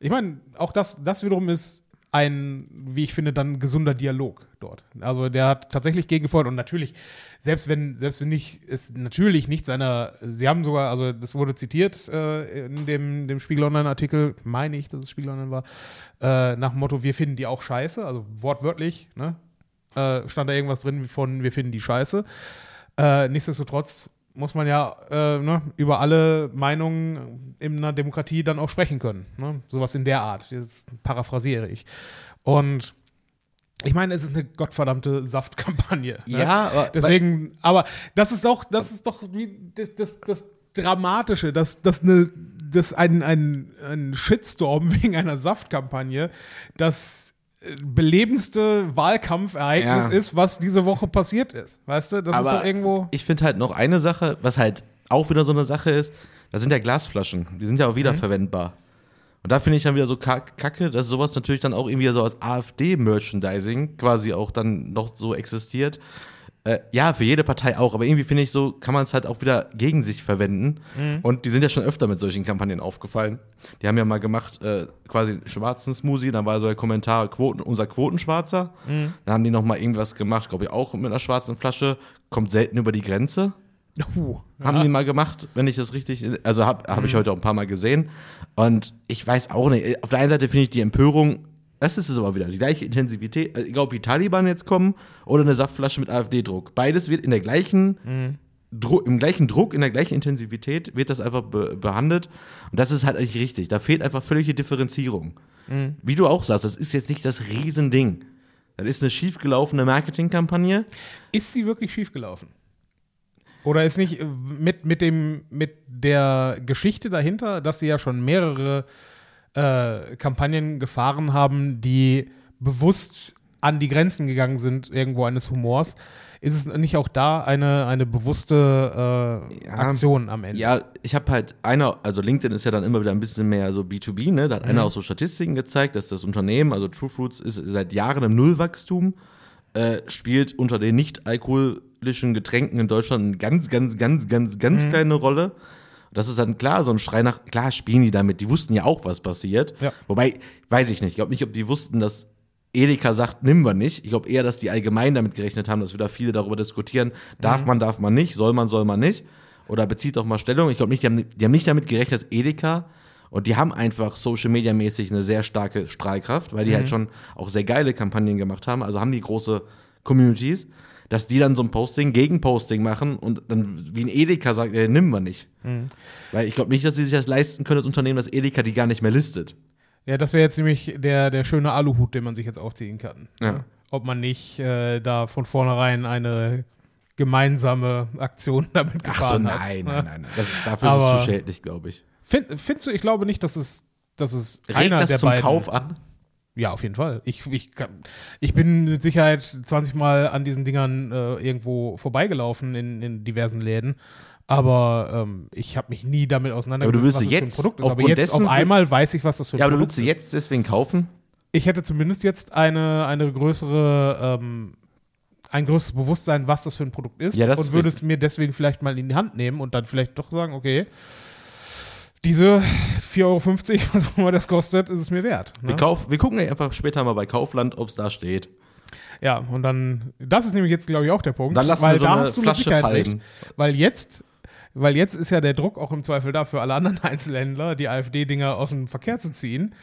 ich meine, auch das, das wiederum ist ein, wie ich finde, dann gesunder Dialog dort. Also der hat tatsächlich gegengefordert und natürlich, selbst wenn, selbst wenn nicht, es natürlich nicht seiner, sie haben sogar, also das wurde zitiert äh, in dem, dem Spiegel Online-Artikel, meine ich, dass es Spiegel Online war, äh, nach dem Motto, wir finden die auch scheiße, also wortwörtlich, ne? Äh, stand da irgendwas drin von, wir finden die scheiße. Äh, nichtsdestotrotz muss man ja äh, ne, über alle Meinungen in einer Demokratie dann auch sprechen können. Ne? Sowas in der Art. Jetzt paraphrasiere ich. Und ich meine, es ist eine gottverdammte Saftkampagne. Ne? Ja, aber- deswegen, aber das ist doch, das ist doch wie das, das, das Dramatische, dass, dass, eine, dass ein, ein, ein Shitstorm wegen einer Saftkampagne das äh, belebendste Wahlkampfereignis Ja. ist, was diese Woche passiert ist. Weißt du, das ist doch irgendwo. Ich finde halt noch eine Sache, was halt auch wieder so eine Sache ist, das sind ja Glasflaschen, die sind ja auch wiederverwendbar. Und da finde ich dann wieder so kack- kacke, dass sowas natürlich dann auch irgendwie so als AfD-Merchandising quasi auch dann noch so existiert. Äh, ja, für jede Partei auch, aber irgendwie finde ich so, kann man es halt auch wieder gegen sich verwenden. Und die sind ja schon öfter mit solchen Kampagnen aufgefallen. Die haben ja mal gemacht, äh, quasi einen schwarzen Smoothie, dann war so der Kommentar, Quoten, unser Quotenschwarzer. Dann haben die noch mal irgendwas gemacht, glaube ich, auch mit einer schwarzen Flasche, kommt selten über die Grenze. Uh, Haben die mal gemacht, wenn ich das richtig, also habe hab ich heute auch ein paar Mal gesehen. Und ich weiß auch nicht, auf der einen Seite finde ich die Empörung, das ist es aber wieder, die gleiche Intensivität, also egal ob die Taliban jetzt kommen oder eine Saftflasche mit AfD-Druck. Beides wird in der gleichen, Dru im gleichen Druck, in der gleichen Intensivität wird das einfach be behandelt. Und das ist halt eigentlich richtig. Da fehlt einfach völlige Differenzierung. Wie du auch sagst, das ist jetzt nicht das Riesending. Das ist eine schiefgelaufene Marketingkampagne. Ist sie wirklich schiefgelaufen? Oder ist nicht äh, mit, mit, dem, mit der Geschichte dahinter, dass sie ja schon mehrere äh, Kampagnen gefahren haben, die bewusst an die Grenzen gegangen sind, irgendwo eines Humors, ist es nicht auch da eine, eine bewusste äh, Ja. Aktion am Ende? Ja, ich habe halt einer, also LinkedIn ist ja dann immer wieder ein bisschen mehr so B2B, ne? Da hat einer auch so Statistiken gezeigt, dass das Unternehmen, also True Fruits, ist seit Jahren im Nullwachstum, äh, spielt unter den nicht alkoholischen Getränken in Deutschland eine ganz, ganz, ganz, ganz, ganz kleine Rolle. Das ist dann klar, so ein Schrei nach, klar spielen die damit, die wussten ja auch, was passiert. Ja. Wobei, weiß ich nicht, ich glaube nicht, ob die wussten, dass Edeka sagt, nimm wir nicht. Ich glaube eher, dass die allgemein damit gerechnet haben, dass wir da viele darüber diskutieren, darf man, darf man nicht, soll man, soll man nicht. Oder bezieht doch mal Stellung. Ich glaube nicht, die haben, die haben nicht damit gerechnet, dass Edeka und die haben einfach Social Media mäßig eine sehr starke Strahlkraft, weil die halt schon auch sehr geile Kampagnen gemacht haben. Also haben die große Communities, dass die dann so ein Posting gegen Posting machen und dann wie ein Edeka sagt, äh, nimm wir nicht. Weil ich glaube nicht, dass sie sich das leisten können, das Unternehmen, dass Edeka die gar nicht mehr listet. Ja, das wäre jetzt nämlich der, der schöne Aluhut, den man sich jetzt aufziehen kann. Ja. Ne? Ob man nicht äh, da von vornherein eine gemeinsame Aktion damit Ach so, gefahren hat. nein, ne? nein, nein, nein. Das, dafür Aber- ist es zu schädlich, glaube ich. Find, findest du, ich glaube nicht, dass es, dass es Regt einer das der zum beiden. Kauf an? Ja, auf jeden Fall. Ich, ich, kann- ich bin mit Sicherheit 20 Mal an diesen Dingern äh, irgendwo vorbeigelaufen in, in diversen Läden. Aber ähm, ich habe mich nie damit auseinandergesetzt, Aber du willst was das für ein jetzt Produkt ist. Aber jetzt auf dessen- einmal weiß ich, was das für ein Ja, aber du Produkt würdest sie ist. jetzt deswegen kaufen? Ich hätte zumindest jetzt eine, eine größere, ähm, ein größeres Bewusstsein, was das für ein Produkt ist. Ja, und ist würde es mir deswegen vielleicht mal in die Hand nehmen und dann vielleicht doch sagen, okay, diese 4,50 Euro, was auch immer das kostet, ist es mir wert. Ne? Wir, kauf, wir gucken einfach später mal bei Kaufland, ob es da steht. Ja, und dann, das ist nämlich jetzt, glaube ich, auch der Punkt. Dann lassen weil wir so da eine hast du Flasche fallen. Weil jetzt, weil jetzt ist ja der Druck auch im Zweifel da für alle anderen Einzelhändler, die AfD-Dinger aus dem Verkehr zu ziehen.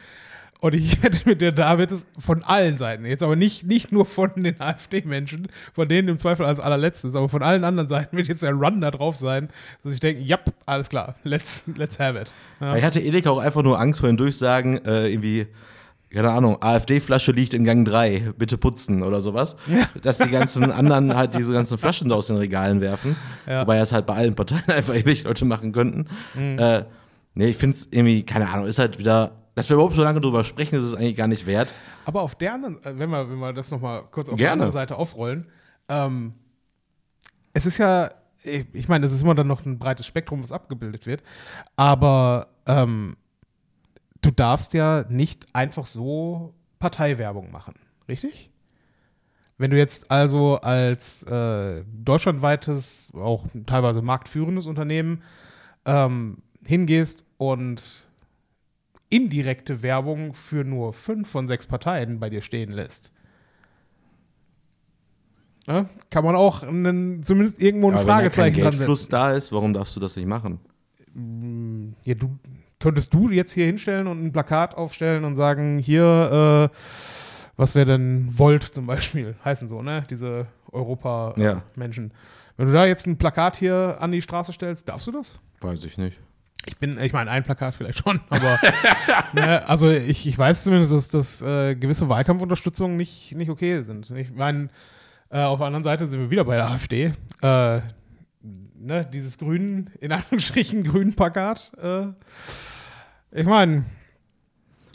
Und ich hätte mit der David es von allen Seiten, jetzt aber nicht, nicht nur von den AfD-Menschen, von denen im Zweifel als allerletztes, aber von allen anderen Seiten wird jetzt der Run da drauf sein, dass ich denke, ja, alles klar, let's, let's have it. Ja. Ich hatte Edeka auch einfach nur Angst vor den Durchsagen, äh, irgendwie, keine Ahnung, AfD-Flasche liegt in Gang 3, bitte putzen oder sowas. Dass die ganzen anderen halt diese ganzen Flaschen da aus den Regalen werfen. Ja. Wobei das halt bei allen Parteien einfach ewig Leute machen könnten. Äh, nee, ich finde es irgendwie, keine Ahnung, ist halt wieder, dass wir überhaupt so lange drüber sprechen, ist es eigentlich gar nicht wert. Aber auf der anderen, äh, wenn wir, wenn wir das nochmal kurz auf Gerne. der anderen Seite aufrollen, ähm, es ist ja, ich, ich meine, es ist immer dann noch ein breites Spektrum, was abgebildet wird, aber ähm, du darfst ja nicht einfach so Parteiwerbung machen, richtig? Wenn du jetzt also als äh, deutschlandweites, auch teilweise marktführendes Unternehmen ähm, hingehst und indirekte Werbung für nur fünf von sechs Parteien bei dir stehen lässt. Ja, kann man auch einen, zumindest irgendwo ein Aber wenn ja kein Fragezeichen Geldfluss da ist, warum darfst du das nicht machen? Ja, du, könntest du jetzt hier hinstellen und ein Plakat aufstellen und sagen, hier, äh, was wäre denn Volt zum Beispiel, heißen so, ne? Diese Europa-Menschen. Ja. Wenn du da jetzt ein Plakat hier an die Straße stellst, darfst du das? Weiß ich nicht. Ich bin, ich meine, ein Plakat vielleicht schon, aber ne, also ich, ich weiß zumindest, dass, dass äh, gewisse Wahlkampfunterstützungen nicht, nicht okay sind. Ich meine, äh, auf der anderen Seite sind wir wieder bei der AfD. Äh, ne, dieses grünen, in Anführungsstrichen grünen Plakat. Äh, ich meine,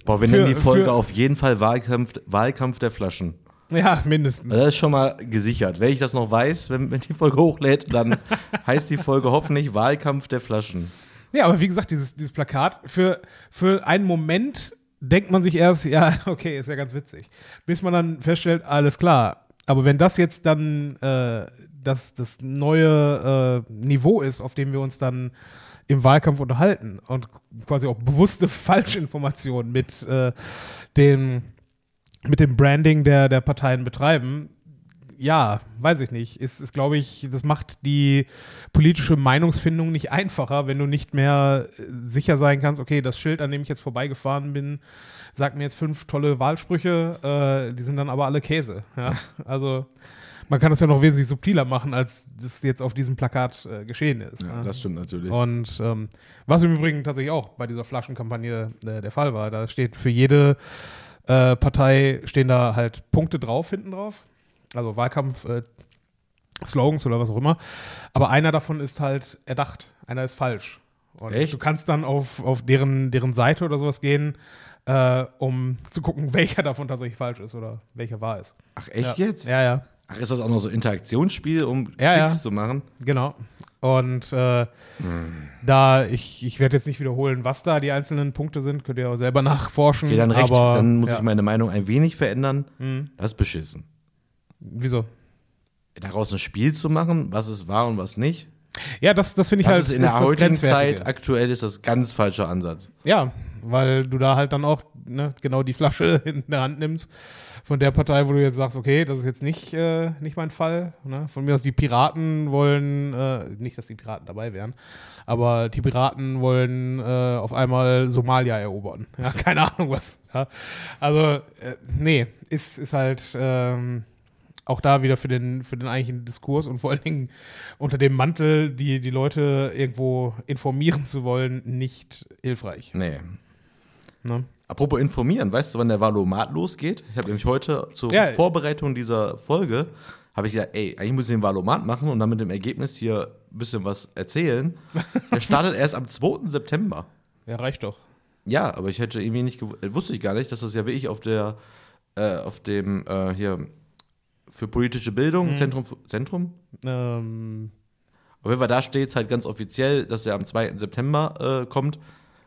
Boah, wir Für- nennen die Folge für- auf jeden Fall Wahlkampf, Wahlkampf der Flaschen. ja, mindestens. Das ist schon mal gesichert. Wenn ich das noch weiß, wenn, wenn die Folge hochlädt, dann heißt die Folge hoffentlich Wahlkampf der Flaschen. Ja, aber wie gesagt, dieses, dieses Plakat, für, für einen Moment denkt man sich erst, ja, okay, ist ja ganz witzig. Bis man dann feststellt, alles klar. Aber wenn das jetzt dann äh, das, das neue äh, Niveau ist, auf dem wir uns dann im Wahlkampf unterhalten und quasi auch bewusste Falschinformationen mit, äh, dem, mit dem Branding der, der Parteien betreiben, ja, weiß ich nicht. Ist, ist glaube ich, das macht die politische Meinungsfindung nicht einfacher, wenn du nicht mehr äh, sicher sein kannst, okay, das Schild, an dem ich jetzt vorbeigefahren bin, sagt mir jetzt fünf tolle Wahlsprüche, äh, die sind dann aber alle Käse. Ja? Also man kann das ja noch wesentlich subtiler machen, als das jetzt auf diesem Plakat äh, geschehen ist. ja. stimmt natürlich. Und ähm, was im Übrigen tatsächlich auch bei dieser Flaschenkampagne äh, der Fall war, da steht für jede äh, Partei stehen da halt Punkte drauf, hinten drauf. Also Wahlkampf, äh, oder was auch immer. Aber einer davon ist halt erdacht, einer ist falsch. Und Echt? du kannst dann auf, auf deren, deren Seite oder sowas gehen, äh, um zu gucken, welcher davon tatsächlich falsch ist oder welcher wahr ist. Ach, echt ja. jetzt? Ja, ja. Ach, ist das auch noch so Interaktionsspiel, um Ja, Klicks ja. zu machen? Genau. Und äh, Hm. da, ich, ich werde jetzt nicht wiederholen, was da die einzelnen Punkte sind, könnt ihr auch selber nachforschen. Okay, dann recht, aber, dann muss ich meine Meinung ein wenig verändern. Mhm. Das ist beschissen. Wieso? Daraus ein Spiel zu machen, was es war und was nicht, Ja, das, das finde ich das halt ist in der das heutigen. Zeit aktuell ist das ganz falscher Ansatz. Ja, weil du da halt dann auch ne, genau die Flasche in der Hand nimmst von der Partei, wo du jetzt sagst, okay, das ist jetzt nicht, äh, nicht mein Fall. Ne? Von mir aus, die Piraten wollen, äh, nicht, dass die Piraten dabei wären, aber die Piraten wollen äh, auf einmal Somalia erobern. Ja, keine Ahnung was. Ja? Also, äh, nee, ist, ist halt ähm, auch da wieder für den, für den eigentlichen Diskurs und vor allen Dingen unter dem Mantel, die, die Leute irgendwo informieren zu wollen, nicht hilfreich. Nee. Ne? Apropos informieren, weißt du, wann der Valomat losgeht? Ich habe nämlich heute zur Ja. Vorbereitung dieser Folge, habe ich gedacht, ey, eigentlich muss ich den Valomat machen und dann mit dem Ergebnis hier ein bisschen was erzählen. Der startet erst am 2. September. Ja, reicht doch. Ja, aber ich hätte irgendwie nicht gew- äh, wusste ich gar nicht, dass das ja wirklich auf der äh, auf dem äh, hier für politische Bildung, Zentrum Zentrum. Ähm, Auf jeden Fall da steht es halt ganz offiziell, dass er am 2. September äh, kommt.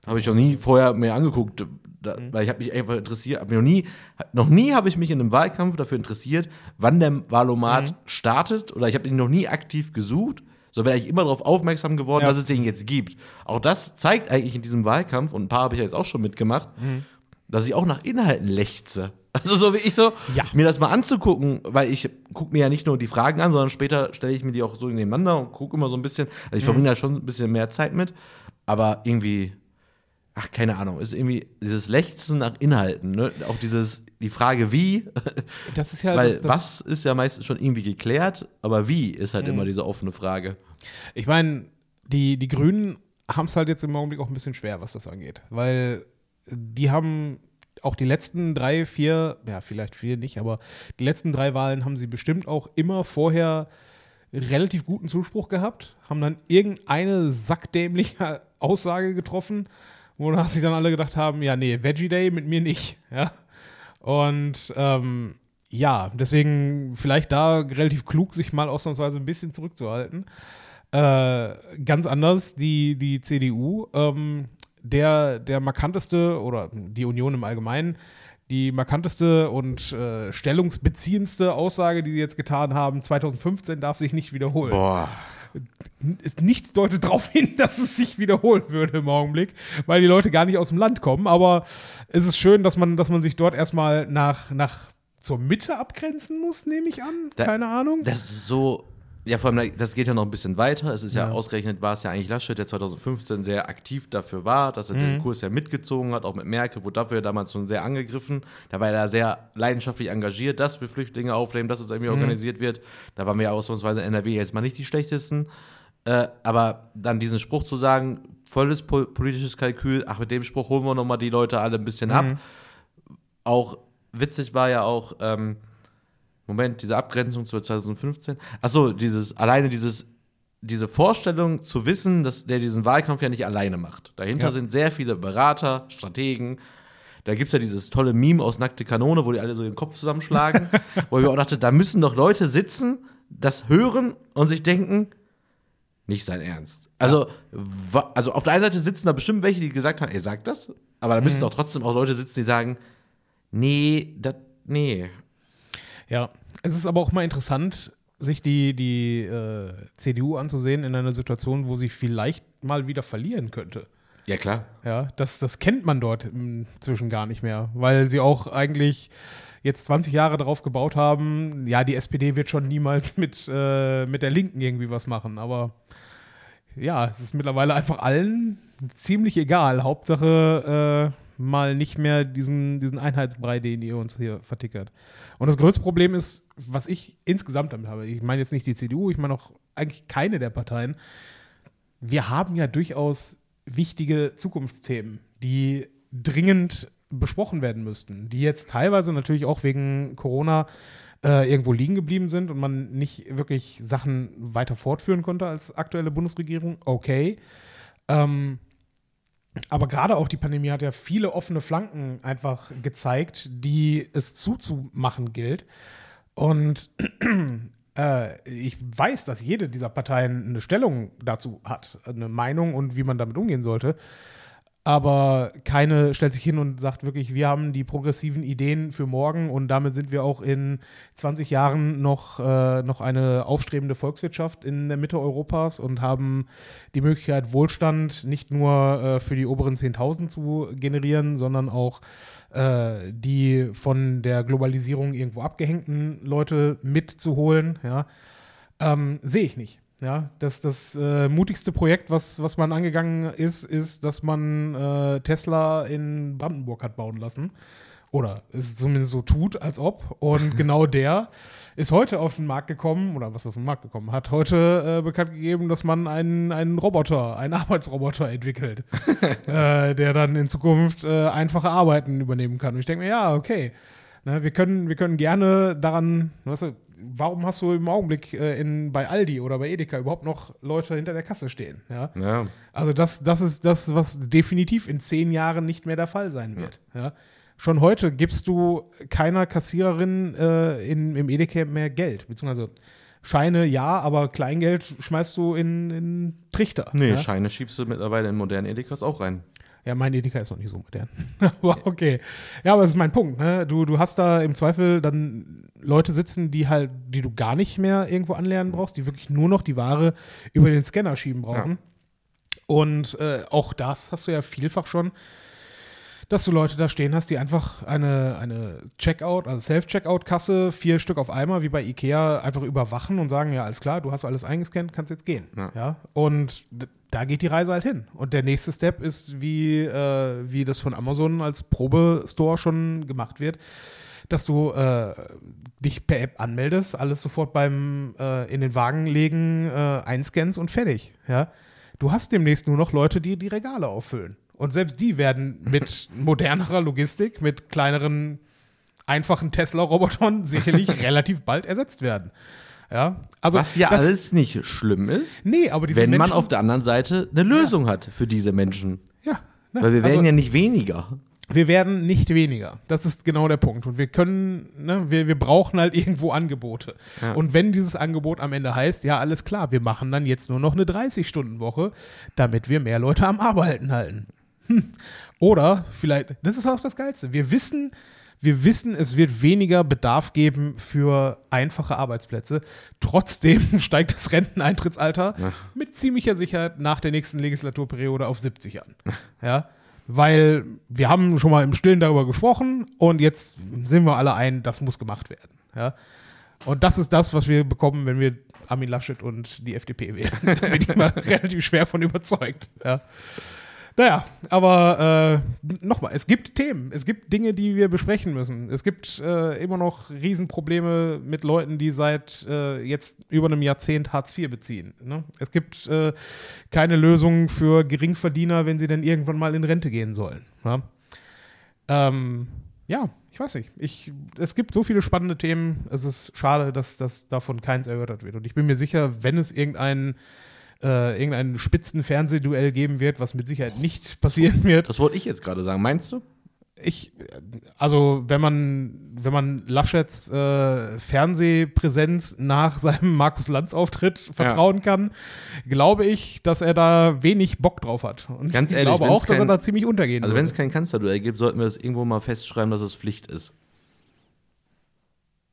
Habe ich noch nie vorher mir angeguckt, da, weil ich habe mich einfach interessiert, hab mir noch nie noch nie habe ich mich in einem Wahlkampf dafür interessiert, wann der Wahlomat startet oder ich habe ihn noch nie aktiv gesucht. So wäre ich immer darauf aufmerksam geworden, Ja. dass es den jetzt gibt. Auch das zeigt eigentlich in diesem Wahlkampf, und ein paar habe ich ja jetzt auch schon mitgemacht, dass ich auch nach Inhalten lechze. Also so wie ich so, Ja. mir das mal anzugucken, weil ich gucke mir ja nicht nur die Fragen an, sondern später stelle ich mir die auch so nebeneinander und gucke immer so ein bisschen. Also ich verbringe da schon ein bisschen mehr Zeit mit, aber irgendwie, ach, keine Ahnung, ist irgendwie dieses Lechzen nach Inhalten, ne? Auch dieses, die Frage wie, das ist ja. weil das, das, was ist ja meistens schon irgendwie geklärt, aber wie ist halt immer diese offene Frage. Ich meine, die, die Grünen haben es halt jetzt im Augenblick auch ein bisschen schwer, was das angeht. Weil die haben auch die letzten drei, vier, ja, vielleicht vier nicht, aber die letzten drei Wahlen haben sie bestimmt auch immer vorher relativ guten Zuspruch gehabt, haben dann irgendeine sackdämliche Aussage getroffen, wo sich dann alle gedacht haben, ja, nee, Veggie Day mit mir nicht, ja. Und ähm, ja, deswegen vielleicht da relativ klug, sich mal ausnahmsweise ein bisschen zurückzuhalten. Äh, ganz anders, die, die CDU, ähm, der, der markanteste oder die Union im Allgemeinen, die markanteste und äh, stellungsbeziehendste Aussage, die sie jetzt getan haben, 2015 darf sich nicht wiederholen. Boah. Ist, nichts deutet darauf hin, dass es sich wiederholen würde im Augenblick, weil die Leute gar nicht aus dem Land kommen. Aber es ist schön, dass man, dass man sich dort erstmal nach, nach zur Mitte abgrenzen muss, nehme ich an. Da- Keine Ahnung. Das ist so. Ja, vor allem, das geht ja noch ein bisschen weiter. Es ist ja, Ja. ausgerechnet, war es ja eigentlich Laschet, der 2015 sehr aktiv dafür war, dass er Mhm. den Kurs ja mitgezogen hat, auch mit Merkel, wurde dafür ja damals schon sehr angegriffen. Da war er sehr leidenschaftlich engagiert, dass wir Flüchtlinge aufnehmen, dass es irgendwie Mhm. organisiert wird. Da waren wir ja ausnahmsweise in NRW jetzt mal nicht die schlechtesten. Äh, aber dann diesen Spruch zu sagen, volles po politisches Kalkül, ach, mit dem Spruch holen wir nochmal die Leute alle ein bisschen Mhm. ab. Auch witzig war ja auch, ähm, Moment, diese Abgrenzung zu 2015. Achso, dieses, alleine dieses, diese Vorstellung zu wissen, dass der diesen Wahlkampf ja nicht alleine macht. Dahinter Ja. sind sehr viele Berater, Strategen. Da gibt es ja dieses tolle Meme aus Nackte Kanone, wo die alle so den Kopf zusammenschlagen. wo ich mir auch dachte, da müssen doch Leute sitzen, das hören und sich denken, nicht sein Ernst. Also, wa- also auf der einen Seite sitzen da bestimmt welche, die gesagt haben, er sagt das, aber da müssen Mhm. auch trotzdem auch Leute sitzen, die sagen, nee, das, nee. Ja, es ist aber auch mal interessant, sich die, die äh, CDU anzusehen in einer Situation, wo sie vielleicht mal wieder verlieren könnte. Ja, klar. Ja, das, das kennt man dort inzwischen gar nicht mehr, weil sie auch eigentlich jetzt 20 Jahre darauf gebaut haben, ja, die SPD wird schon niemals mit, äh, mit der Linken irgendwie was machen, aber ja, es ist mittlerweile einfach allen ziemlich egal. Hauptsache äh, mal nicht mehr diesen, diesen Einheitsbrei, den ihr uns hier vertickert. Und das größte Problem ist, was ich insgesamt damit habe, ich meine jetzt nicht die CDU, ich meine auch eigentlich keine der Parteien, wir haben ja durchaus wichtige Zukunftsthemen, die dringend besprochen werden müssten, die jetzt teilweise natürlich auch wegen Corona äh, irgendwo liegen geblieben sind und man nicht wirklich Sachen weiter fortführen konnte als aktuelle Bundesregierung. Okay. Ähm, aber gerade auch die Pandemie hat ja viele offene Flanken einfach gezeigt, die es zuzumachen gilt. Und äh, ich weiß, dass jede dieser Parteien eine Stellung dazu hat, eine Meinung und wie man damit umgehen sollte aber keine stellt sich hin und sagt wirklich, wir haben die progressiven Ideen für morgen und damit sind wir auch in 20 Jahren noch, äh, noch eine aufstrebende Volkswirtschaft in der Mitte Europas und haben die Möglichkeit, Wohlstand nicht nur äh, für die oberen 10.000 zu generieren, sondern auch äh, die von der Globalisierung irgendwo abgehängten Leute mitzuholen. Ja. Ähm, Sehe ich nicht. Ja, das, das äh, mutigste Projekt, was, was man angegangen ist, ist, dass man äh, Tesla in Brandenburg hat bauen lassen. Oder es zumindest so tut, als ob. Und genau der ist heute auf den Markt gekommen, oder was auf den Markt gekommen, hat heute äh, bekannt gegeben, dass man einen, einen Roboter, einen Arbeitsroboter entwickelt, äh, der dann in Zukunft äh, einfache Arbeiten übernehmen kann. Und ich denke mir, ja, okay. Ne, wir, können, wir können gerne daran, weißt du, warum hast du im Augenblick äh, in, bei Aldi oder bei Edeka überhaupt noch Leute hinter der Kasse stehen? Ja. Ja. Also das, das ist das, was definitiv in zehn Jahren nicht mehr der Fall sein wird. Ja. Schon heute gibst du keiner Kassiererin äh, in, im Edeka mehr Geld, beziehungsweise Scheine ja, aber Kleingeld schmeißt du in, in Trichter. Nee, ja? Scheine schiebst du mittlerweile in modernen Edekas auch rein. Ja, mein Edeka ist noch nicht so modern. aber okay. Ja, aber das ist mein Punkt. Ne? Du, du hast da im Zweifel dann Leute sitzen, die halt, die du gar nicht mehr irgendwo anlernen brauchst, die wirklich nur noch die Ware über den Scanner schieben brauchen. Ja. Und äh, auch das hast du ja vielfach schon, dass du Leute da stehen hast, die einfach eine, eine Checkout, also Self-Checkout-Kasse, vier Stück auf einmal, wie bei Ikea, einfach überwachen und sagen, ja, alles klar, du hast alles eingescannt, kannst jetzt gehen. Ja. Ja? Und da geht die Reise halt hin. Und der nächste Step ist, wie, äh, wie das von Amazon als Probestore schon gemacht wird, dass du äh, dich per App anmeldest, alles sofort beim äh, in den Wagen legen, äh, einscannst und fertig. Ja? Du hast demnächst nur noch Leute, die die Regale auffüllen. Und selbst die werden mit modernerer Logistik, mit kleineren, einfachen Tesla-Robotern sicherlich relativ bald ersetzt werden. Ja, also Was ja das- alles nicht schlimm ist, Nee, aber diese wenn man Menschen, auf der anderen Seite eine Lösung hat für diese Menschen. ja, ne, Weil wir werden also, ja nicht weniger. wir werden nicht weniger. Das ist genau der Punkt. Und wir können, ne, wir, wir brauchen halt irgendwo Angebote. Ja. Und wenn dieses Angebot am Ende heißt, ja, alles klar, wir machen dann jetzt nur noch eine 30-Stunden-Woche, damit wir mehr Leute am Arbeiten halten. Hm. Oder vielleicht, das ist auch das Geilste. Wir wissen, wir wissen, es wird weniger Bedarf geben für einfache Arbeitsplätze. Trotzdem steigt das Renteneintrittsalter Ja. mit ziemlicher Sicherheit nach der nächsten Legislaturperiode auf 70 an. Ja, weil wir haben schon mal im Stillen darüber gesprochen und jetzt sind wir alle ein, das muss gemacht werden. Ja. Und das ist das, was wir bekommen, wenn wir Armin Laschet und die FDP wählen. da bin ich mal relativ schwer von überzeugt. Ja. Naja, aber äh, nochmal, es gibt Themen, es gibt Dinge, die wir besprechen müssen. Es gibt äh, immer noch Riesenprobleme mit Leuten, die seit äh, jetzt über einem Jahrzehnt Hartz IV beziehen. Ne? Es gibt äh, keine Lösung für Geringverdiener, wenn sie denn irgendwann mal in Rente gehen sollen. Ja, ähm, ja ich weiß nicht. Ich, es gibt so viele spannende Themen. Es ist schade, dass, dass davon keins erörtert wird. Und ich bin mir sicher, wenn es irgendeinen äh, irgendein Spitzenfernsehduell geben wird, was mit Sicherheit nicht passieren wird. Das wollte ich jetzt gerade sagen. Meinst du? Ich, also wenn man, wenn man Laschets äh, Fernsehpräsenz nach seinem Markus Lanz-Auftritt vertrauen kann, glaube ich, dass er da wenig Bock drauf hat. Und Ganz ich ehrlich, glaube auch, dass er kein- da ziemlich untergehen Also wenn es kein Kanzlerduell gibt, sollten wir das irgendwo mal festschreiben, dass es Pflicht ist.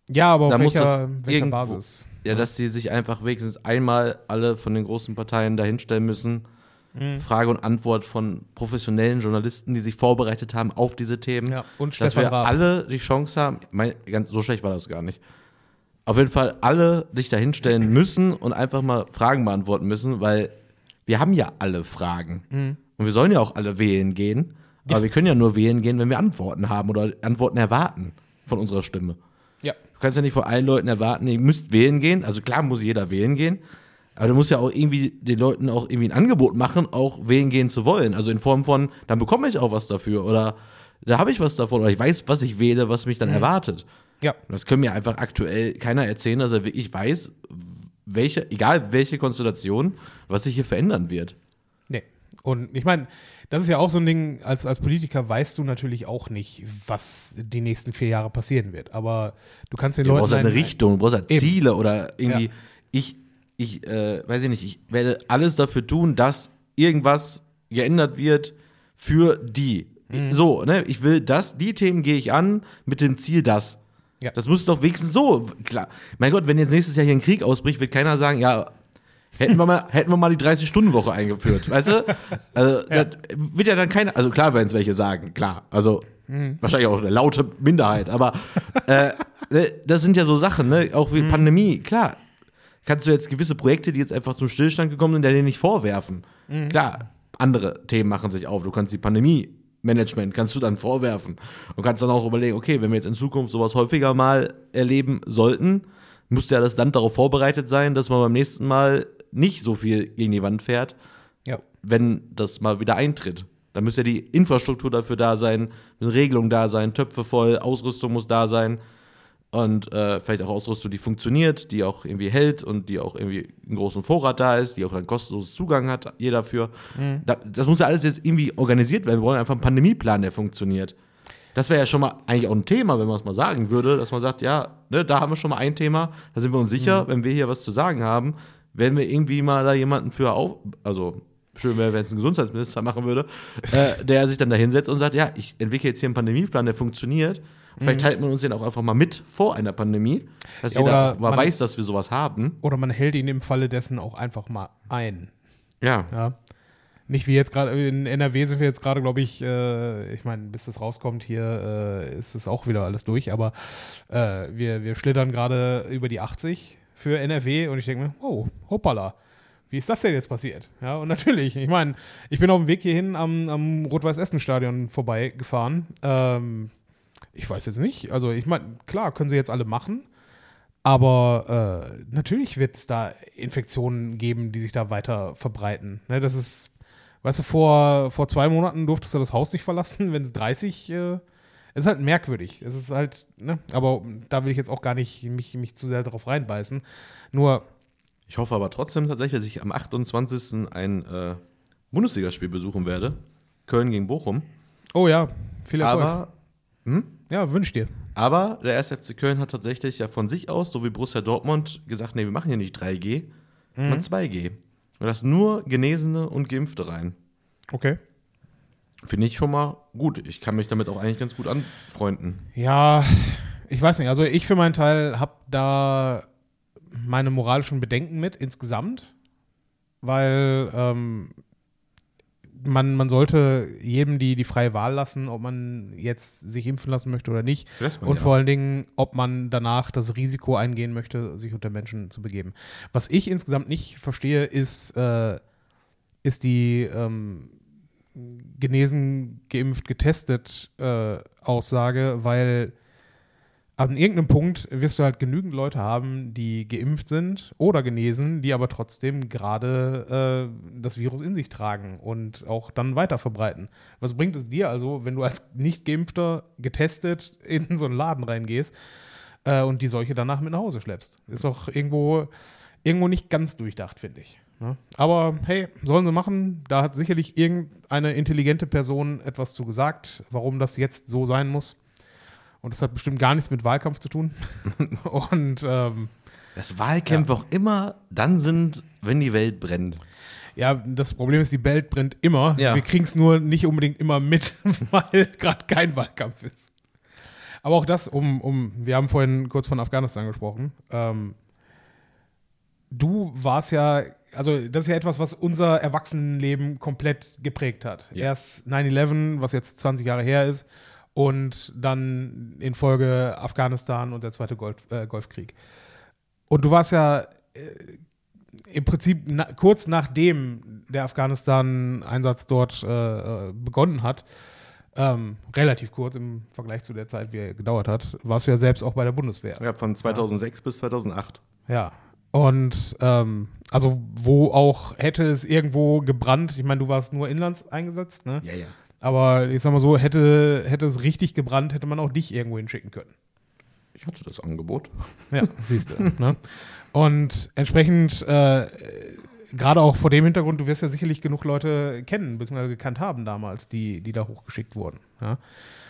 Ja, aber auf da muss welcher, welcher irgendwo- Basis? Ja, dass die sich einfach wenigstens einmal alle von den großen Parteien dahinstellen müssen. Mhm. Frage und Antwort von professionellen Journalisten, die sich vorbereitet haben auf diese Themen. Ja, und dass Stefan wir Raab. alle die Chance haben, mein, ganz, so schlecht war das gar nicht. Auf jeden Fall alle sich dahinstellen müssen und einfach mal Fragen beantworten müssen, weil wir haben ja alle Fragen. Mhm. Und wir sollen ja auch alle wählen gehen. Aber wir können ja nur wählen gehen, wenn wir Antworten haben oder Antworten erwarten von unserer Stimme. Ja. Du kannst ja nicht von allen Leuten erwarten, ihr müsst wählen gehen. Also klar muss jeder wählen gehen. Aber du musst ja auch irgendwie den Leuten auch irgendwie ein Angebot machen, auch wählen gehen zu wollen. Also in Form von, dann bekomme ich auch was dafür. Oder da habe ich was davon. Oder ich weiß, was ich wähle, was mich dann erwartet. Ja. Das können mir einfach aktuell keiner erzählen, dass er wirklich weiß, welche, egal welche Konstellation, was sich hier verändern wird. Und ich meine, das ist ja auch so ein Ding, als, als Politiker weißt du natürlich auch nicht, was die nächsten vier Jahre passieren wird. Aber du kannst den Du Leuten. brauchst halt eine ein- Richtung, du brauchst halt. Ziele oder irgendwie. Ja. Ich, ich äh, weiß ich nicht, ich werde alles dafür tun, dass irgendwas geändert wird für die. Mhm. So, ne? Ich will das, die Themen gehe ich an mit dem Ziel, das. Ja. Das muss doch wenigstens so, klar. Mein Gott, wenn jetzt nächstes Jahr hier ein Krieg ausbricht, wird keiner sagen, ja, hätten wir mal, hätten wir mal die 30-Stunden-Woche eingeführt, weißt du? Also, das wird ja dann keiner, also klar werden es welche sagen, klar. Also, Mhm. wahrscheinlich auch eine laute Minderheit, aber äh, ne, das sind ja so Sachen, ne? Auch Mhm. wie Pandemie, klar. Kannst du jetzt gewisse Projekte, die jetzt einfach zum Stillstand gekommen sind, denen nicht vorwerfen. Mhm. Klar, andere Themen machen sich auf. Du kannst die Pandemie-Management, kannst du dann vorwerfen. Und kannst dann auch überlegen, okay, wenn wir jetzt in Zukunft sowas häufiger mal erleben sollten, muss ja das Land darauf vorbereitet sein, dass man beim nächsten Mal nicht so viel gegen die Wand fährt, Ja. wenn das mal wieder eintritt. Da muss ja die Infrastruktur dafür da sein, müssen Regelungen da sein, Töpfe voll, Ausrüstung muss da sein und äh, vielleicht auch Ausrüstung, die funktioniert, die auch irgendwie hält und die auch irgendwie einen großen Vorrat da ist, die auch dann kostenlosen Zugang hat, jeder dafür. Da, das muss ja alles jetzt irgendwie organisiert werden. Wir brauchen einfach einen Pandemieplan, der funktioniert. Das wäre ja schon mal eigentlich auch ein Thema, wenn man es mal sagen würde, dass man sagt, ja, ne, da haben wir schon mal ein Thema, da sind wir uns sicher, wenn wir hier was zu sagen haben, werden wir irgendwie mal da jemanden für auf, also schön wäre, wenn es ein Gesundheitsminister machen würde, äh, der sich dann da hinsetzt und sagt, ja, ich entwickle jetzt hier einen Pandemieplan, der funktioniert. Vielleicht teilt man uns den auch einfach mal mit vor einer Pandemie, dass Ja, jeder mal man- weiß, dass wir sowas haben. Oder man hält ihn im Falle dessen auch einfach mal ein. Ja. Ja. Nicht wie jetzt gerade in NRW sind wir jetzt gerade, glaube ich, äh, ich meine, bis das rauskommt hier, äh, ist es auch wieder alles durch, aber äh, wir, wir schlittern gerade über die 80 für NRW und ich denke mir, oh, hoppala. Wie ist das denn jetzt passiert? Ja, und natürlich, ich meine, ich bin auf dem Weg hierhin am, am Rot-Weiß-Essen-Stadion vorbeigefahren. Ähm, ich weiß jetzt nicht. Also, ich meine, klar, können sie jetzt alle machen. Aber äh, natürlich wird es da Infektionen geben, die sich da weiter verbreiten. Ne, das ist, weißt du, vor, vor zwei Monaten durftest du das Haus nicht verlassen, wenn es 30. Äh, es ist halt merkwürdig. Es ist halt, ne, aber da will ich jetzt auch gar nicht mich, mich zu sehr darauf reinbeißen. Nur, Ich hoffe aber trotzdem tatsächlich, dass ich am 28. ein äh, Bundesligaspiel besuchen werde. Köln gegen Bochum. oh ja, viel Erfolg. Aber hm? ja, wünsch dir. Aber der 1. FC Köln hat tatsächlich ja von sich aus, so wie Borussia Dortmund, gesagt, nee, wir machen hier nicht 3G, sondern 2G. Und das nur Genesene und Geimpfte rein. Okay. Finde ich schon mal gut. Ich kann mich damit auch eigentlich ganz gut anfreunden. Ja, ich weiß nicht. Also ich für meinen Teil habe da meine moralischen Bedenken mit insgesamt, weil ähm, man, man sollte jedem die, die freie Wahl lassen, ob man jetzt sich impfen lassen möchte oder nicht. Und ja. vor allen Dingen, ob man danach das Risiko eingehen möchte, sich unter Menschen zu begeben. Was ich insgesamt nicht verstehe, ist, äh, ist die ähm, genesen, geimpft, getestet äh, Aussage, weil an irgendeinem Punkt wirst du halt genügend Leute haben, die geimpft sind oder genesen, die aber trotzdem gerade äh, das Virus in sich tragen und auch dann weiter verbreiten. Was bringt es dir also, wenn du als nicht geimpfter getestet in so einen Laden reingehst äh, und die Seuche danach mit nach Hause schleppst? Ist doch irgendwo, irgendwo nicht ganz durchdacht, finde ich. Ne? Aber hey, sollen sie machen. Da hat sicherlich irgendeine intelligente Person etwas zu gesagt, warum das jetzt so sein muss. Und das hat bestimmt gar nichts mit Wahlkampf zu tun. und ähm, Dass Wahlkämpfe auch immer dann sind, wenn die Welt brennt. ja, das Problem ist, die Welt brennt immer. Ja. Wir kriegen es nur nicht unbedingt immer mit, weil gerade kein Wahlkampf ist. Aber auch das, um, um, wir haben vorhin kurz von Afghanistan gesprochen. Ähm, du warst ja, also das ist ja etwas, was unser Erwachsenenleben komplett geprägt hat. Ja. Erst 9-11, was jetzt 20 Jahre her ist, und dann in Folge Afghanistan und der zweite Golf, äh, Golfkrieg. Und du warst ja äh, im Prinzip na, kurz nachdem der Afghanistan-Einsatz dort äh, äh, begonnen hat, ähm, relativ kurz im Vergleich zu der Zeit, wie er gedauert hat, warst du ja selbst auch bei der Bundeswehr. Ja, von 2006 bis 2008. Ja. Und ähm, also wo auch hätte es irgendwo gebrannt, ich meine, du warst nur inlands eingesetzt, ne? Ja, ja. Aber ich sag mal so, hätte, hätte es richtig gebrannt, hätte man auch dich irgendwo hinschicken können. Ich hatte das Angebot. Ja, siehst du. ne? Und entsprechend äh, gerade auch vor dem Hintergrund, du wirst ja sicherlich genug Leute kennen, bzw. gekannt haben damals, die, die da hochgeschickt wurden. Ja?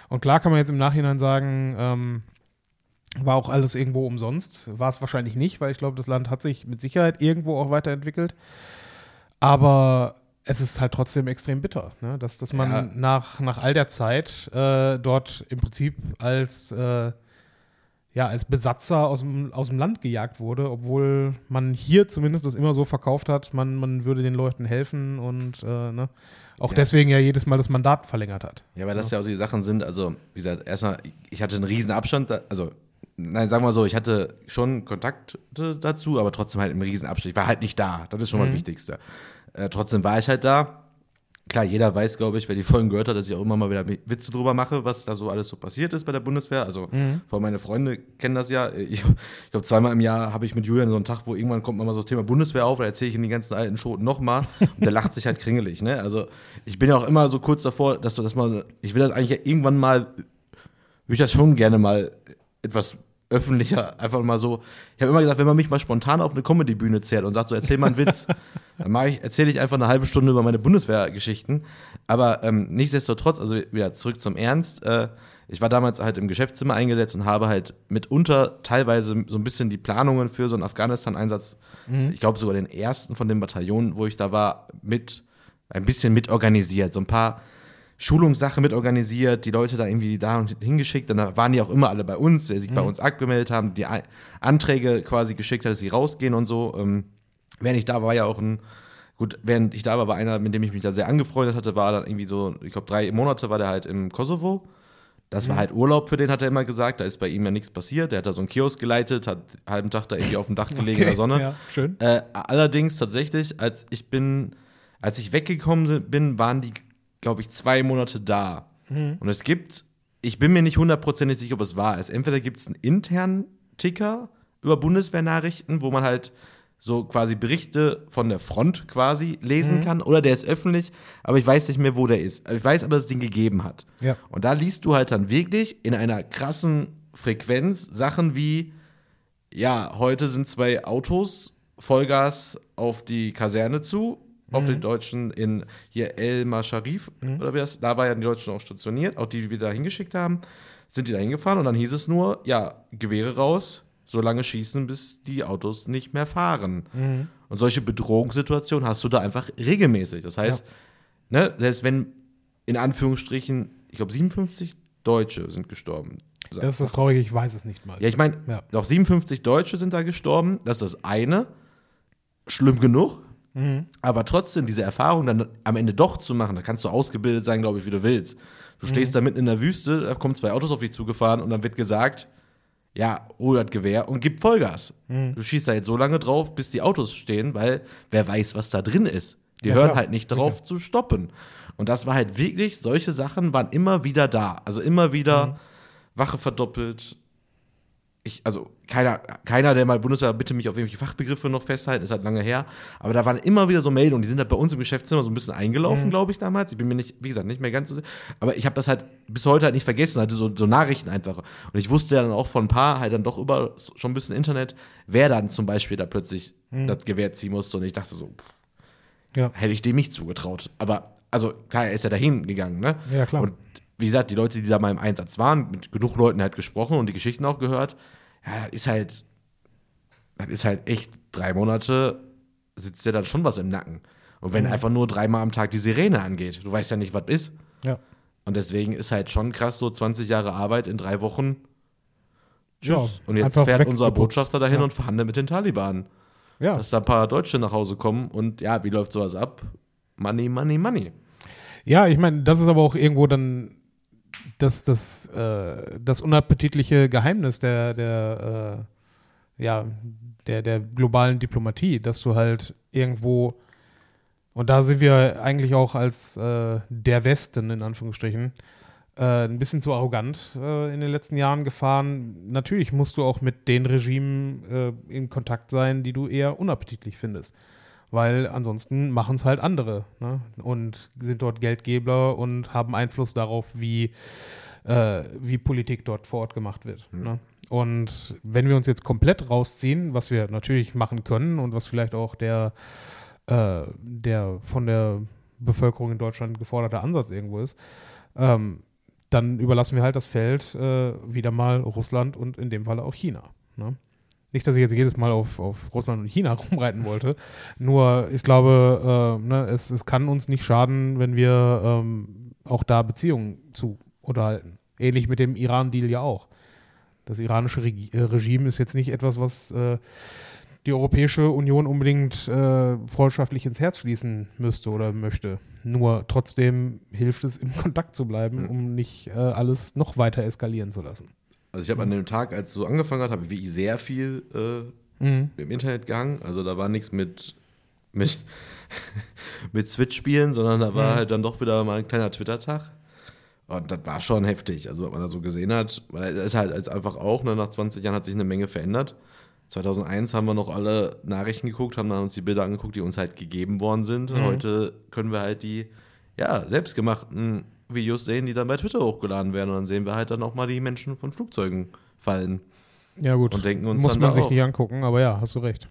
Und klar kann man jetzt im Nachhinein sagen, ähm, war auch alles irgendwo umsonst. War es wahrscheinlich nicht, weil ich glaube, das Land hat sich mit Sicherheit irgendwo auch weiterentwickelt. Aber es ist halt trotzdem extrem bitter, ne? dass, dass man ja. nach, nach all der Zeit äh, dort im Prinzip als, äh, ja, als Besatzer aus dem, aus dem Land gejagt wurde, obwohl man hier zumindest das immer so verkauft hat, man, man würde den Leuten helfen und äh, ne? auch ja. deswegen ja jedes Mal das Mandat verlängert hat. Ja, weil das ja, ja auch die Sachen sind, also wie gesagt, erstmal, ich hatte einen riesen Abstand, also nein, sagen wir so, ich hatte schon Kontakte dazu, aber trotzdem halt im Riesenabstand. Ich war halt nicht da. Das ist schon mhm. mal das Wichtigste. Äh, trotzdem war ich halt da. Klar, jeder weiß, glaube ich, wer die Folgen gehört hat, dass ich auch immer mal wieder Witze drüber mache, was da so alles so passiert ist bei der Bundeswehr. Also, mhm. vor allem meine Freunde kennen das ja. Ich, ich glaube, zweimal im Jahr habe ich mit Julian so einen Tag, wo irgendwann kommt mal so das Thema Bundeswehr auf, da erzähle ich ihm die ganzen alten Schoten nochmal und der lacht sich halt kringelig. Ne? Also, ich bin ja auch immer so kurz davor, dass du das mal, ich will das eigentlich irgendwann mal, würde ich das schon gerne mal etwas öffentlicher, einfach mal so. Ich habe immer gesagt, wenn man mich mal spontan auf eine Comedy-Bühne zählt und sagt so, erzähl mal einen Witz, dann erzähle ich einfach eine halbe Stunde über meine Bundeswehrgeschichten. Aber ähm, nichtsdestotrotz, also wieder zurück zum Ernst. Äh, ich war damals halt im Geschäftszimmer eingesetzt und habe halt mitunter teilweise so ein bisschen die Planungen für so einen Afghanistan-Einsatz, mhm. ich glaube sogar den ersten von den Bataillonen, wo ich da war, mit ein bisschen mitorganisiert. So ein paar Schulungssache mit organisiert, die Leute da irgendwie da und hingeschickt. Dann waren die auch immer alle bei uns, die sich mhm. bei uns abgemeldet haben, die Anträge quasi geschickt hat, dass sie rausgehen und so. Ähm, während ich da war, war ja auch ein, gut, während ich da war, war einer, mit dem ich mich da sehr angefreundet hatte, war dann irgendwie so, ich glaube, drei Monate war der halt im Kosovo. Das war mhm. halt Urlaub für den, hat er immer gesagt. Da ist bei ihm ja nichts passiert. Der hat da so einen Kiosk geleitet, hat einen halben Tag da irgendwie auf dem Dach gelegen okay, in der Sonne. Ja, schön. Äh, allerdings tatsächlich, als ich bin, als ich weggekommen bin, waren die glaube ich, zwei Monate da. Mhm. Und es gibt, ich bin mir nicht hundertprozentig sicher, ob es wahr ist. Entweder gibt es einen internen Ticker über Bundeswehrnachrichten, wo man halt so quasi Berichte von der Front quasi lesen mhm. kann, oder der ist öffentlich, aber ich weiß nicht mehr, wo der ist. Ich weiß aber, dass es den gegeben hat. Ja. Und da liest du halt dann wirklich in einer krassen Frequenz Sachen wie, ja, heute sind zwei Autos Vollgas auf die Kaserne zu auf den mhm. Deutschen in hier Elmar Sharif mhm. oder wie das, da war ja die Deutschen auch stationiert, auch die, die wir da hingeschickt haben, sind die da hingefahren und dann hieß es nur, ja, Gewehre raus, so lange schießen, bis die Autos nicht mehr fahren. Mhm. Und solche Bedrohungssituationen hast du da einfach regelmäßig. Das heißt, ja. ne, selbst wenn in Anführungsstrichen, ich glaube 57 Deutsche sind gestorben. Das ist das Traurige, ich weiß es nicht mal. Ja, ich meine, ja. noch 57 Deutsche sind da gestorben, das ist das eine. Schlimm genug, Mhm. Aber trotzdem, diese Erfahrung dann am Ende doch zu machen, da kannst du ausgebildet sein, glaube ich, wie du willst. Du stehst mhm. da mitten in der Wüste, da kommen zwei Autos auf dich zugefahren und dann wird gesagt, ja, hol das Gewehr und gib Vollgas. Mhm. Du schießt da jetzt so lange drauf, bis die Autos stehen, weil wer weiß, was da drin ist. Die ja, hören klar. halt nicht drauf okay. zu stoppen. Und das war halt wirklich, solche Sachen waren immer wieder da. Also immer wieder mhm. Wache verdoppelt, ich, also keiner, keiner, der mal Bundeswehr, bitte mich auf irgendwelche Fachbegriffe noch festhalten, ist halt lange her. Aber da waren immer wieder so Meldungen, die sind halt bei uns im Geschäftszimmer so ein bisschen eingelaufen, mhm. glaube ich, damals. Ich bin mir nicht, wie gesagt, nicht mehr ganz so sicher. Aber ich habe das halt bis heute halt nicht vergessen, hatte so, so Nachrichten einfach. Und ich wusste ja dann auch von ein paar, halt dann doch über schon ein bisschen Internet, wer dann zum Beispiel da plötzlich mhm. das Gewehr ziehen musste. Und ich dachte so, pff, ja. hätte ich dem nicht zugetraut. Aber, also klar, er ist ja dahin gegangen, ne? Ja, klar. Und wie gesagt, die Leute, die da mal im Einsatz waren, mit genug Leuten halt gesprochen und die Geschichten auch gehört, ja, das ist halt, das ist halt echt drei Monate sitzt dir dann schon was im Nacken. Und wenn mhm. einfach nur dreimal am Tag die Sirene angeht, du weißt ja nicht, was ist. Ja. Und deswegen ist halt schon krass, so 20 Jahre Arbeit in drei Wochen. Tschüss. Ja, und jetzt fährt unser Botschafter dahin ja. und verhandelt mit den Taliban. Ja. Dass da ein paar Deutsche nach Hause kommen und ja, wie läuft sowas ab? Money, money, money. Ja, ich meine, das ist aber auch irgendwo dann das, das, äh, das unappetitliche Geheimnis der, der, äh, ja, der, der globalen Diplomatie, dass du halt irgendwo, und da sind wir eigentlich auch als äh, der Westen in Anführungsstrichen, äh, ein bisschen zu arrogant äh, in den letzten Jahren gefahren. Natürlich musst du auch mit den Regimen äh, in Kontakt sein, die du eher unappetitlich findest weil ansonsten machen es halt andere ne? und sind dort Geldgeber und haben Einfluss darauf, wie, äh, wie Politik dort vor Ort gemacht wird. Mhm. Ne? Und wenn wir uns jetzt komplett rausziehen, was wir natürlich machen können und was vielleicht auch der, äh, der von der Bevölkerung in Deutschland geforderte Ansatz irgendwo ist, ähm, dann überlassen wir halt das Feld äh, wieder mal Russland und in dem Fall auch China. Ne? Nicht, dass ich jetzt jedes Mal auf, auf Russland und China rumreiten wollte, nur ich glaube, äh, ne, es, es kann uns nicht schaden, wenn wir ähm, auch da Beziehungen zu unterhalten. Ähnlich mit dem Iran-Deal ja auch. Das iranische Reg äh, Regime ist jetzt nicht etwas, was äh, die Europäische Union unbedingt äh, freundschaftlich ins Herz schließen müsste oder möchte. Nur trotzdem hilft es, im Kontakt zu bleiben, um nicht äh, alles noch weiter eskalieren zu lassen. Also ich habe an dem Tag, als es so angefangen hat, habe ich wirklich sehr viel äh, Mhm. im Internet gehangen. Also da war nichts mit, mit, mit Switch-Spielen, sondern da war Mhm. halt dann doch wieder mal ein kleiner Twitter-Tag. Und das war schon heftig, also was man da so gesehen hat. Weil es ist halt einfach auch, ne, nach 20 Jahren hat sich eine Menge verändert. 2001 haben wir noch alle Nachrichten geguckt, haben dann uns die Bilder angeguckt, die uns halt gegeben worden sind. Mhm. Heute können wir halt die ja, selbstgemachten Videos sehen, die dann bei Twitter hochgeladen werden. Und dann sehen wir halt dann auch mal die Menschen von Flugzeugen fallen. Ja, gut. Und denken uns Muss man da sich auch. nicht angucken, aber ja, hast du recht.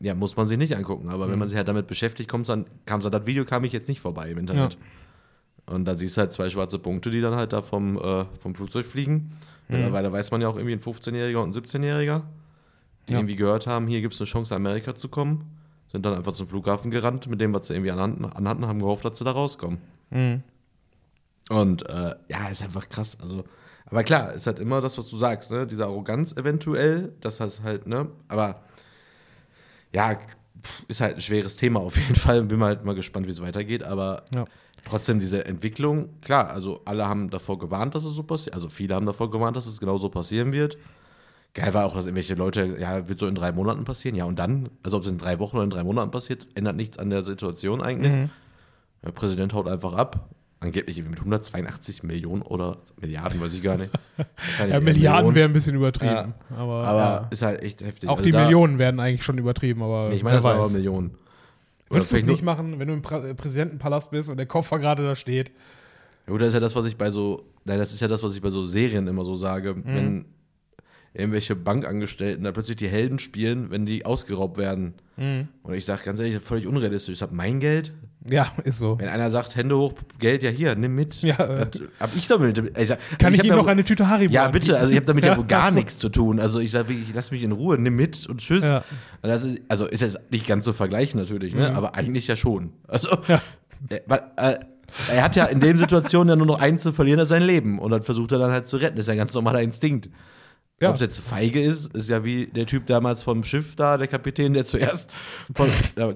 Ja, muss man sich nicht angucken. Aber wenn man sich halt damit beschäftigt, kommt's dann, kam so, das Video kam ich jetzt nicht vorbei im Internet. Und da siehst du halt zwei schwarze Punkte, die dann halt da vom, äh, vom Flugzeug fliegen. Mittlerweile weiß man ja auch irgendwie ein 15-Jähriger und ein 17-Jähriger, die Ja. irgendwie gehört haben, hier gibt es eine Chance, Amerika zu kommen. Sind dann einfach zum Flughafen gerannt, mit dem, was sie irgendwie anhatten, anhatten haben gehofft, dass sie da rauskommen. Mhm. Und äh, ja, ist einfach krass. Also, aber klar, ist halt immer das, was du sagst, ne? Diese Arroganz eventuell, das heißt halt, ne? Aber ja, ist halt ein schweres Thema auf jeden Fall. Bin mal halt mal gespannt, wie es weitergeht. Aber Ja. trotzdem diese Entwicklung, klar, also alle haben davor gewarnt, dass es so passiert. Also viele haben davor gewarnt, dass es genau so passieren wird. Geil war auch, dass irgendwelche Leute, ja, wird so in drei Monaten passieren. Ja, und dann, also ob es in drei Wochen oder in drei Monaten passiert, ändert nichts an der Situation eigentlich. Mhm. Der Präsident haut einfach ab. Angeblich mit 182 Millionen oder Milliarden, weiß ich gar nicht. Ja, Milliarden wären ein bisschen übertrieben. Aber, Aber ja. ist halt echt heftig. auch Also die Millionen werden eigentlich schon übertrieben, aber Nee, ich meine, das wer war aber. Millionen. Würdest du es nicht machen, wenn du im Prä- Präsidentenpalast bist und der Koffer gerade da steht? Ja, gut, das ist ja das, was ich bei so, nein, das ist ja das, was ich bei so Serien immer so sage, Mhm. wenn irgendwelche Bankangestellten da plötzlich die Helden spielen, wenn die ausgeraubt werden. Mhm. Und ich sage ganz ehrlich, völlig unrealistisch. Ich habe mein Geld. Ja, ist so. Wenn einer sagt, Hände hoch, Geld, ja hier, nimm mit. Ja, äh. Hab ich damit. Ich sag, Kann ich, Ihnen ja noch eine Tüte Haribo Ja, bitte, also ich habe damit ja, wohl gar also- nichts zu tun. Also ich sage wirklich, lass mich in Ruhe, nimm mit und tschüss. Ja. Das ist, also ist jetzt nicht ganz so vergleichen natürlich, ne? aber eigentlich ja schon. Also Mhm. Ja. äh, weil, äh, er hat ja in dem Situation ja nur noch eins zu verlieren, das ist sein Leben. Und dann versucht er dann halt zu retten. Das ist ja ein ganz normaler Instinkt. Ja. Ob es jetzt feige ist, ist ja wie der Typ damals vom Schiff da, der Kapitän, der zuerst von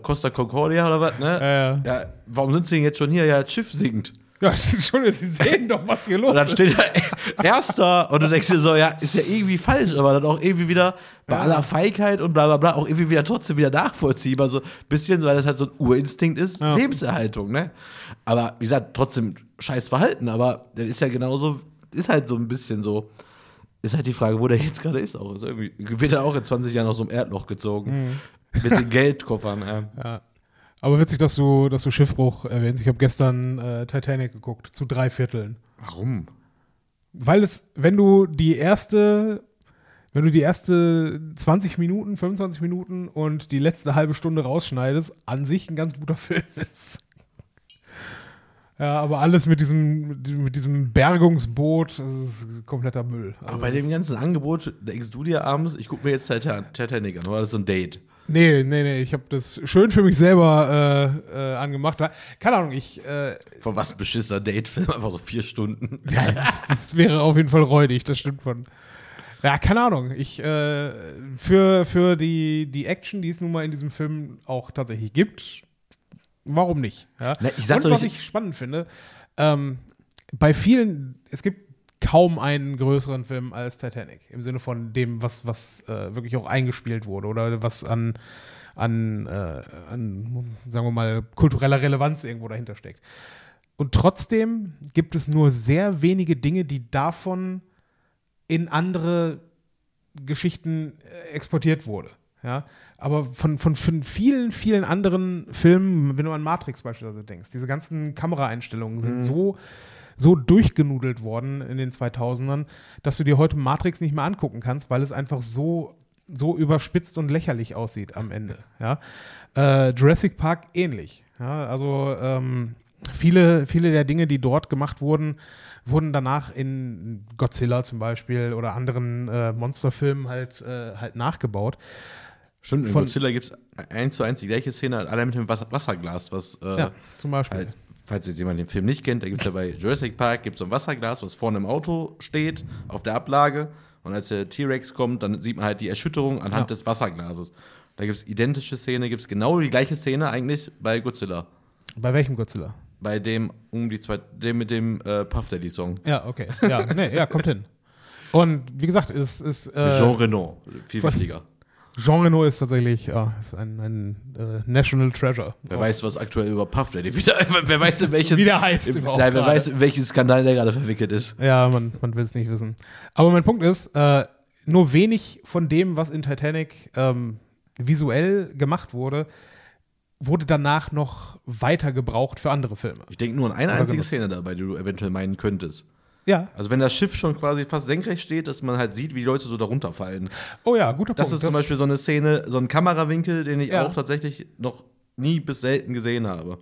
Costa Concordia oder was, ne? Ja, ja. Ja, warum sind sie denn jetzt schon hier? Ja, das Schiff sinkt. Ja, ist schon, Sie sehen doch, was hier los Und dann ist. steht er Erster und du denkst dir so, ja, ist ja irgendwie falsch, aber dann auch irgendwie wieder bei Ja. aller Feigheit und bla bla bla auch irgendwie wieder trotzdem wieder nachvollziehbar. So ein bisschen, weil das halt so ein Urinstinkt ist, Ja. Lebenserhaltung, ne? Aber wie gesagt, trotzdem scheiß Verhalten, aber das ist ja genauso, ist halt so ein bisschen so. Ist halt die Frage, wo der jetzt gerade ist auch. Ist irgendwie, wird er auch in 20 Jahren aus so einem Erdloch gezogen. Mit den Geldkoffern. Ja. Ja. Aber witzig, dass du, dass du Schiffbruch erwähnst. Ich habe gestern äh, Titanic geguckt, zu drei Vierteln. Warum? Weil es, wenn du die erste, wenn du die erste 20 Minuten, 25 Minuten und die letzte halbe Stunde rausschneidest, an sich ein ganz guter Film ist. Ja, aber alles mit diesem, mit diesem Bergungsboot, das ist kompletter Müll. Aber Also bei das- dem ganzen Angebot denkst du dir abends, ich gucke mir jetzt Titan- Titanic an, oder das ist so ein Date? Nee, nee, nee, ich habe das schön für mich selber äh, äh, angemacht. Keine Ahnung, ich, äh, Von was ein beschissener Datefilm, einfach so vier Stunden. ja, das, das wäre auf jeden Fall räudig, das stimmt von. Ja, keine Ahnung. Ich, äh, für, für die, die Action, die es nun mal in diesem Film auch tatsächlich gibt, warum nicht? Ja? Na, ich sag Und was ich spannend finde, ähm, bei vielen, es gibt kaum einen größeren Film als Titanic. Im Sinne von dem, was, was äh, wirklich auch eingespielt wurde oder was an, an, äh, an, sagen wir mal, kultureller Relevanz irgendwo dahinter steckt. Und trotzdem gibt es nur sehr wenige Dinge, die davon in andere Geschichten äh, exportiert wurde. Ja? Aber von, von, von vielen, vielen anderen Filmen, wenn du an Matrix beispielsweise denkst, diese ganzen Kameraeinstellungen sind so, so durchgenudelt worden in den 2000ern, dass du dir heute Matrix nicht mehr angucken kannst, weil es einfach so so überspitzt und lächerlich aussieht am Ende. Ja? Äh, Jurassic Park ähnlich. Ja? Also ähm, viele, viele der Dinge, die dort gemacht wurden, wurden danach in Godzilla zum Beispiel oder anderen äh, Monsterfilmen halt, äh, halt nachgebaut. Stimmt, in Von- Godzilla gibt es eins zu eins die gleiche Szene, allein mit dem Wasser Wasserglas, was, äh, Ja, zum Beispiel. halt, falls jetzt jemand den Film nicht kennt, da gibt es ja bei Jurassic Park gibt's so ein Wasserglas, was vorne im Auto steht, auf der Ablage. Und als der T-Rex kommt, dann sieht man halt die Erschütterung anhand Ja. des Wasserglases. Da gibt es identische Szene, gibt es genau die gleiche Szene eigentlich bei Godzilla. Bei welchem Godzilla? Bei dem um die zwei, dem mit dem äh, Puff Daddy Song. Ja, okay. Ja, nee, ja, kommt hin. Und wie gesagt, es ist. Äh, Jean Reno, viel von- wichtiger. Jean Reno ist tatsächlich ja, ist ein, ein äh, National Treasure. Wer weiß, was aktuell über Puff Daddy wieder, wer weiß, in welchen, Wie der heißt im, Nein, wer gerade. weiß, in welchen Skandal der gerade verwickelt ist. Ja, man, man will es nicht wissen. Aber mein Punkt ist, äh, nur wenig von dem, was in Titanic ähm, visuell gemacht wurde, wurde danach noch weiter gebraucht für andere Filme. Ich denke nur an eine Oder einzige genutzt. Szene dabei, die du eventuell meinen könntest. Ja. Also wenn das Schiff schon quasi fast senkrecht steht, dass man halt sieht, wie die Leute so darunter fallen. Oh ja, guter Das Punkt. ist zum Beispiel so eine Szene, so ein Kamerawinkel, den ich Ja. auch tatsächlich noch nie bis selten gesehen habe.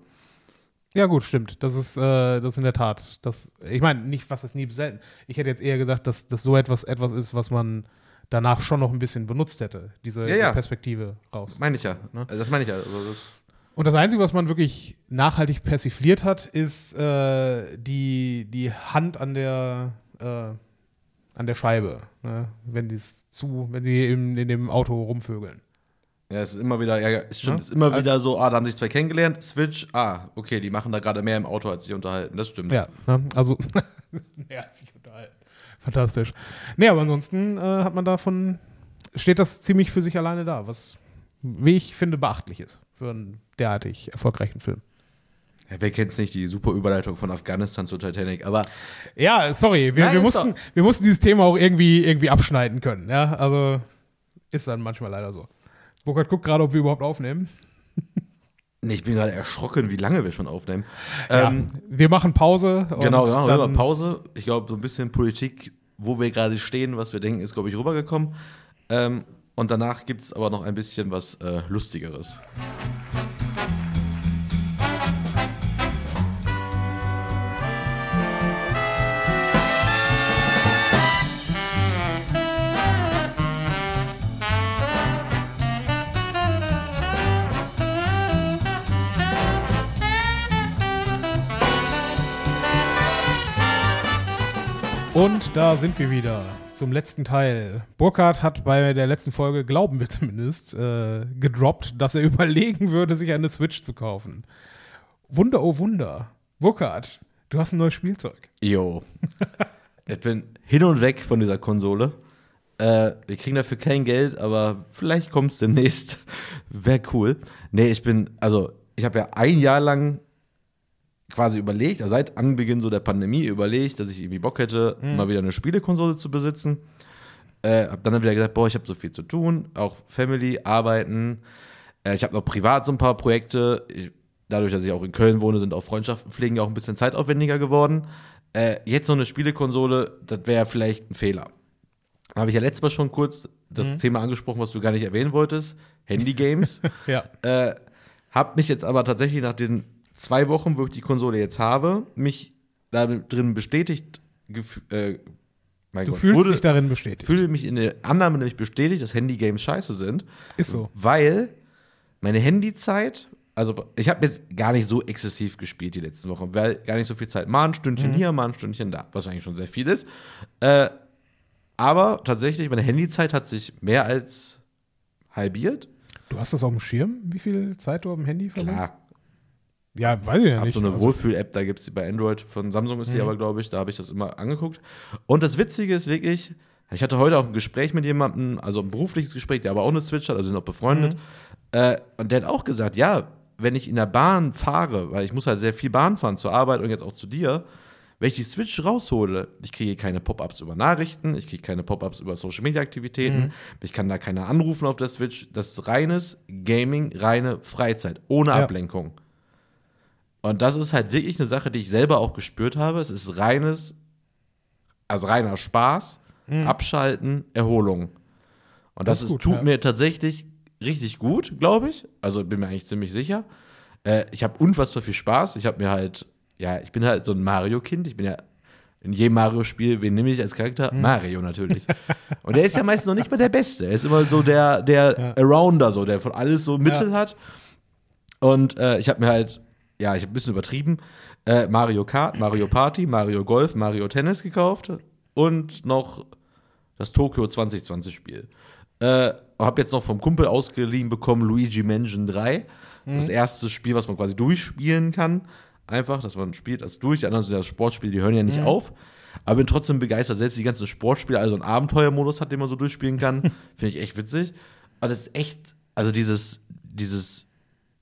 Ja, gut, stimmt. Das ist, äh, das ist in der Tat. Das, ich meine, nicht, was ist nie selten. Ich hätte jetzt eher gesagt, dass das so etwas, etwas ist, was man danach schon noch ein bisschen benutzt hätte, diese, Ja, ja. Perspektive raus. Meine ich ja. Ne? Also das meine ich ja. Also das, Und das Einzige, was man wirklich nachhaltig persifliert hat, ist äh, die, die Hand an der, äh, an der Scheibe, ne? wenn die's zu, wenn die im, in dem Auto rumvögeln. ja, es ist immer wieder, ja, es stimmt, Ja? ist immer wieder so, ah, da haben sich zwei kennengelernt, Switch, ah, okay, die machen da gerade mehr im Auto, als sich unterhalten. Das stimmt. Ja, ne? also er hat sich unterhalten. Fantastisch. Nee, aber ansonsten äh, hat man davon, steht das ziemlich für sich alleine da, was, wie ich finde, beachtlich ist für einen derartig erfolgreichen Film. Ja, wer kennt's nicht, die super Überleitung von Afghanistan zu Titanic, aber Ja, sorry, wir, Nein, wir, mussten, wir mussten dieses Thema auch irgendwie, irgendwie abschneiden können. Ja, also ist dann manchmal leider so. Burkhard guckt gerade, ob wir überhaupt aufnehmen. nee, ich bin gerade erschrocken, wie lange wir schon aufnehmen. Ja, Ähm, wir machen Pause. Genau, ja, dann, rüber Pause. Ich glaube, so ein bisschen Politik, wo wir gerade stehen, was wir denken, ist, glaube ich, rübergekommen. Ähm, und danach gibt es aber noch ein bisschen was äh, Lustigeres. Und da sind wir wieder zum letzten Teil. Burkhard hat bei der letzten Folge, glauben wir zumindest, äh, gedroppt, dass er überlegen würde, sich eine Switch zu kaufen. Wunder, oh Wunder. Burkhard, du hast ein neues Spielzeug. Jo. ich bin hin und weg von dieser Konsole. Äh, wir kriegen dafür kein Geld, aber vielleicht kommt es demnächst. Wäre cool. Nee, ich bin, also, ich habe ja ein Jahr lang quasi überlegt, also seit Anbeginn so der Pandemie überlegt, dass ich irgendwie Bock hätte, mal wieder eine Spielekonsole zu besitzen. Äh, hab dann wieder gesagt, boah, ich habe so viel zu tun, auch Family, Arbeiten. Äh, ich habe noch privat so ein paar Projekte. Ich, dadurch, dass ich auch in Köln wohne, sind auch Freundschaften pflegen ja auch ein bisschen zeitaufwendiger geworden. Äh, jetzt so eine Spielekonsole, das wäre vielleicht ein Fehler. Habe ich ja letztes Mal schon kurz das Thema angesprochen, was du gar nicht erwähnen wolltest. Handy-Games. Ja. Äh, hab mich jetzt aber tatsächlich nach den zwei Wochen, wo ich die Konsole jetzt habe, mich da drin bestätigt, äh, mein Du Gott, fühlst wurde, dich darin bestätigt. fühle mich in der Annahme nämlich bestätigt, dass Handy-Games scheiße sind, Ist so. weil meine Handyzeit, also ich habe jetzt gar nicht so exzessiv gespielt die letzten Wochen, weil gar nicht so viel Zeit, mal ein Stündchen Mhm. hier, mal ein Stündchen da, was eigentlich schon sehr viel ist. Äh, aber tatsächlich, meine Handyzeit hat sich mehr als halbiert. Du hast das auf dem Schirm, wie viel Zeit du auf dem Handy verbringst? Klar, Ja, weiß ich ja habe nicht. so eine Also, Wohlfühl-App, da gibt es bei Android, von Samsung ist die Mhm. aber, glaube ich, da habe ich das immer angeguckt. Und das Witzige ist wirklich, ich hatte heute auch ein Gespräch mit jemandem, also ein berufliches Gespräch, der aber auch eine Switch hat, also sind auch befreundet. Mhm. Äh, und der hat auch gesagt, ja, wenn ich in der Bahn fahre, weil ich muss halt sehr viel Bahn fahren zur Arbeit und jetzt auch zu dir, wenn ich die Switch raushole, ich kriege keine Pop-ups über Nachrichten, ich kriege keine Pop-ups über Social-Media-Aktivitäten, Mhm. ich kann da keiner anrufen auf der Switch. Das ist reines Gaming, reine Freizeit, ohne Ja. Ablenkung. Und das ist halt wirklich eine Sache, die ich selber auch gespürt habe. Es ist reines, also reiner Spaß, Mhm. Abschalten, Erholung. Und das, Das ist gut, tut ja. mir tatsächlich richtig gut, glaube ich. Also bin mir eigentlich ziemlich sicher. Äh, ich habe unfassbar viel Spaß. Ich habe mir halt, ja, ich bin halt so ein Mario-Kind. Ich bin ja in jedem Mario-Spiel, wen nehme ich als Charakter? Hm. Mario natürlich. Und er ist ja meistens noch nicht mal der Beste. Er ist immer so der, der Arounder, so, der von alles so Mittel Ja. hat. Und äh, ich habe mir halt, ja, ich habe ein bisschen übertrieben, äh, Mario Kart, Mario Party, Mario Golf, Mario Tennis gekauft und noch das Tokyo 2020 Spiel. Äh, habe jetzt noch vom Kumpel ausgeliehen bekommen Luigi Mansion 3. Das erste Spiel, was man quasi durchspielen kann. Einfach, dass man spielt das durch. Die anderen sind ja Sportspiele, die hören ja nicht auf. Aber bin trotzdem begeistert. Selbst die ganzen Sportspiele, also einen Abenteuermodus hat, den man so durchspielen kann. Finde ich echt witzig. Aber das ist echt, also dieses, dieses,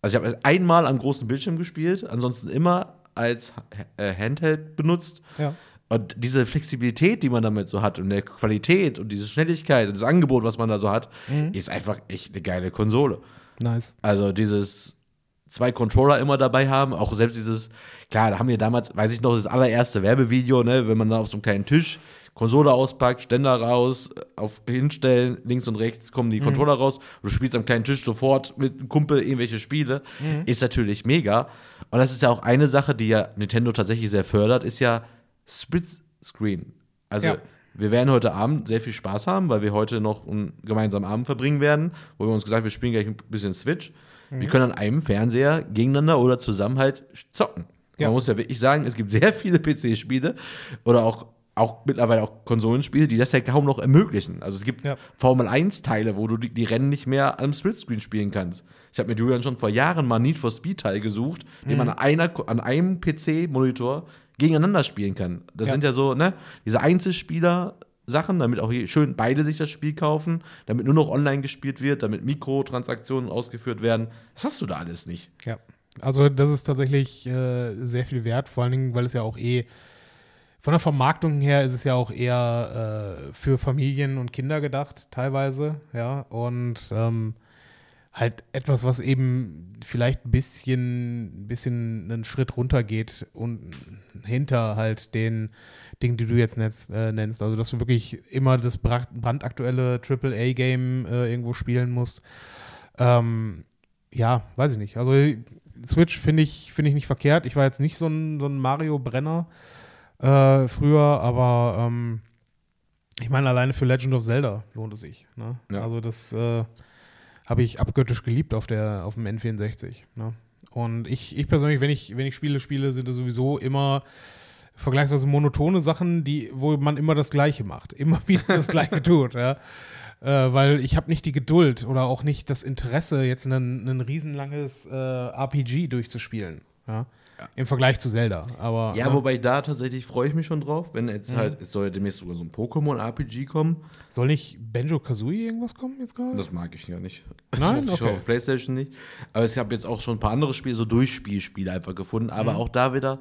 also ich habe es einmal am großen Bildschirm gespielt, ansonsten immer als äh, Handheld benutzt. Ja. Und diese Flexibilität, die man damit so hat und der Qualität und diese Schnelligkeit und das Angebot, was man da so hat, ist einfach echt eine geile Konsole. Nice. Also dieses zwei Controller immer dabei haben, auch selbst dieses, klar, da haben wir damals, weiß ich noch, das allererste Werbevideo, ne, wenn man da auf so einem kleinen Tisch Konsole auspackt, Ständer raus, auf hinstellen, links und rechts kommen die Controller raus du spielst am kleinen Tisch sofort mit einem Kumpel irgendwelche Spiele, ist natürlich mega. Und das ist ja auch eine Sache, die ja Nintendo tatsächlich sehr fördert, ist ja Split Screen. Also Ja. wir werden heute Abend sehr viel Spaß haben, weil wir heute noch einen gemeinsamen Abend verbringen werden, wo wir uns gesagt haben, wir spielen gleich ein bisschen Switch. Mhm. Wir können an einem Fernseher gegeneinander oder zusammen halt zocken. Ja. Man muss ja wirklich sagen, es gibt sehr viele PC-Spiele oder auch, auch mittlerweile auch Konsolenspiele, die das ja kaum noch ermöglichen. Also es gibt Ja. Formel 1-Teile, wo du die, die Rennen nicht mehr am Splitscreen spielen kannst. Ich habe mit Julian schon vor Jahren mal Need for Speed-Teil gesucht, den Mhm. man an, einer, an einem PC-Monitor gegeneinander spielen kann. Das Ja. sind ja so, ne, diese Einzelspieler-Sachen, damit auch schön beide sich das Spiel kaufen, damit nur noch online gespielt wird, damit Mikrotransaktionen ausgeführt werden. Das hast du da alles nicht. Ja. Also das ist tatsächlich äh, sehr viel wert, vor allen Dingen, weil es ja auch eh von der Vermarktung her ist es ja auch eher äh, für Familien und Kinder gedacht, teilweise, ja. Und ähm, halt etwas, was eben vielleicht ein bisschen, bisschen einen Schritt runter geht und hinter halt den Dingen, die du jetzt nennst. Äh, nennst. Also, dass du wirklich immer das bra- brandaktuelle AAA-Game äh, irgendwo spielen musst. Ähm, ja, weiß ich nicht. Also Switch finde ich, finde ich nicht verkehrt. Ich war jetzt nicht so ein, so ein Mario-Brenner äh, früher, aber ähm, ich meine, alleine für Legend of Zelda lohnt es sich. Ne? Ja. Also das äh, habe ich abgöttisch geliebt auf, der, auf dem N64. Ne? Und ich, ich persönlich, wenn ich, wenn ich Spiele spiele, sind es sowieso immer vergleichsweise monotone Sachen, die, wo man immer das Gleiche macht, immer wieder das Gleiche tut, ja. Äh, weil ich habe nicht die Geduld oder auch nicht das Interesse, jetzt ein, riesenlanges äh, RPG durchzuspielen, ja. Im Vergleich zu Zelda. Aber Ja, ne, wobei da tatsächlich freue ich mich schon drauf, wenn jetzt halt, es soll ja demnächst sogar so ein Pokémon-RPG kommen. soll nicht Benjo Kazooie irgendwas kommen jetzt gerade? Das mag ich ja nicht. Nein? Das ich Okay. auch auf Playstation nicht. Aber ich habe jetzt auch schon ein paar andere Spiele, so Durchspielspiele einfach gefunden. Mhm. Aber auch da wieder,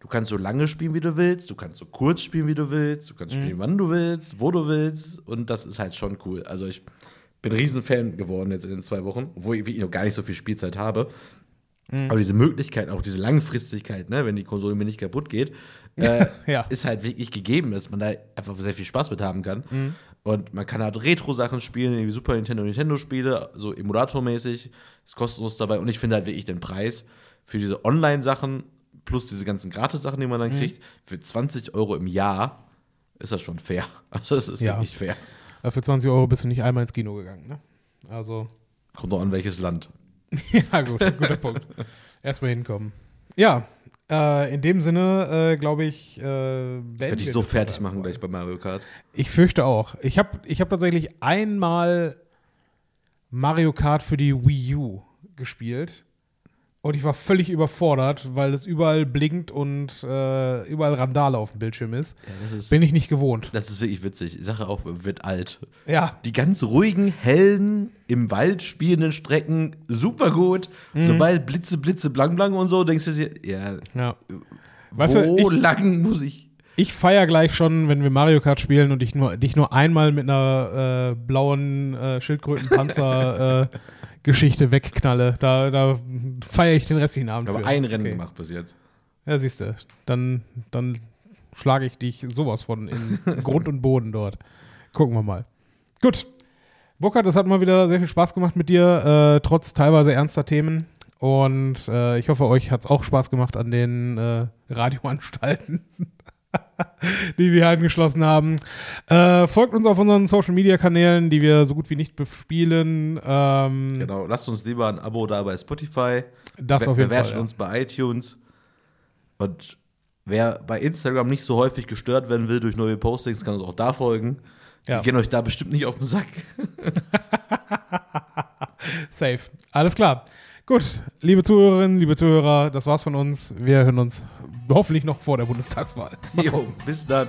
du kannst so lange spielen, wie du willst. Du kannst so kurz spielen, wie du willst. Du Mhm. kannst spielen, wann du willst, wo du willst. Und das ist halt schon cool. Also ich bin ein Riesenfan geworden jetzt in den zwei Wochen, obwohl ich noch gar nicht so viel Spielzeit habe. Mhm. Aber diese Möglichkeit, auch diese Langfristigkeit, ne, wenn die Konsole mir nicht kaputt geht, äh, Ja. ist halt wirklich gegeben, dass man da einfach sehr viel Spaß mit haben kann. Mhm. Und man kann halt Retro-Sachen spielen, wie Super Nintendo, Nintendo-Spiele, so Emulator-mäßig, ist kostenlos dabei. Und ich finde halt wirklich den Preis für diese Online-Sachen plus diese ganzen Gratis-Sachen, die man Mhm. dann kriegt, für 20 Euro im Jahr ist das schon fair. Also es ist Ja. wirklich fair. Für 20 Euro bist du nicht einmal ins Kino gegangen, ne? Also, Kommt doch an welches Land. ja, gut, guter Punkt. Erstmal hinkommen. Ja, äh, in dem Sinne, äh, glaube ich, äh, Ich werde beenden so fertig machen gleich bei Mario Kart. Ich fürchte auch. Ich habe ich hab tatsächlich einmal Mario Kart für die Wii U gespielt. Und ich war völlig überfordert, weil es überall blinkt und äh, überall Randale auf dem Bildschirm ist. Ja, ist, Bin ich nicht gewohnt. das ist wirklich witzig. Ich sage auch, wird alt. Ja, Die ganz ruhigen, hellen, im Wald spielenden Strecken, super gut. Mhm. Sobald Blitze, Blitze, blang, blang und so, denkst du dir, ja, ja. Weißt wo du, ich, lang muss ich? ich feiere gleich schon, wenn wir Mario Kart spielen und ich nur, dich nur einmal mit einer äh, blauen äh, Schildkrötenpanzer äh, Geschichte wegknalle. Da, da feiere ich den restlichen Abend. Ich habe für. ein Rennen okay. gemacht bis jetzt. Ja, siehst du. Dann, dann schlage ich dich sowas von in Grund und Boden dort. Gucken wir mal. Gut. Burkhard, es hat mal wieder sehr viel Spaß gemacht mit dir, äh, trotz teilweise ernster Themen. Und äh, ich hoffe, euch hat es auch Spaß gemacht an den äh, Radioanstalten, die wir angeschlossen haben. Äh, folgt uns auf unseren Social Media Kanälen, die wir so gut wie nicht bespielen. Ähm, Genau, lasst uns lieber ein Abo da bei Spotify. Das Be- auf jeden bewertet Fall, ja. uns bei iTunes. Und wer bei Instagram nicht so häufig gestört werden will durch neue Postings, kann uns auch da folgen. Ja. Wir gehen euch da bestimmt nicht auf den Sack. Safe. Alles klar. Gut, liebe Zuhörerinnen, liebe Zuhörer, das war's von uns. Wir hören uns hoffentlich noch vor der Bundestagswahl. Jo, bis dann.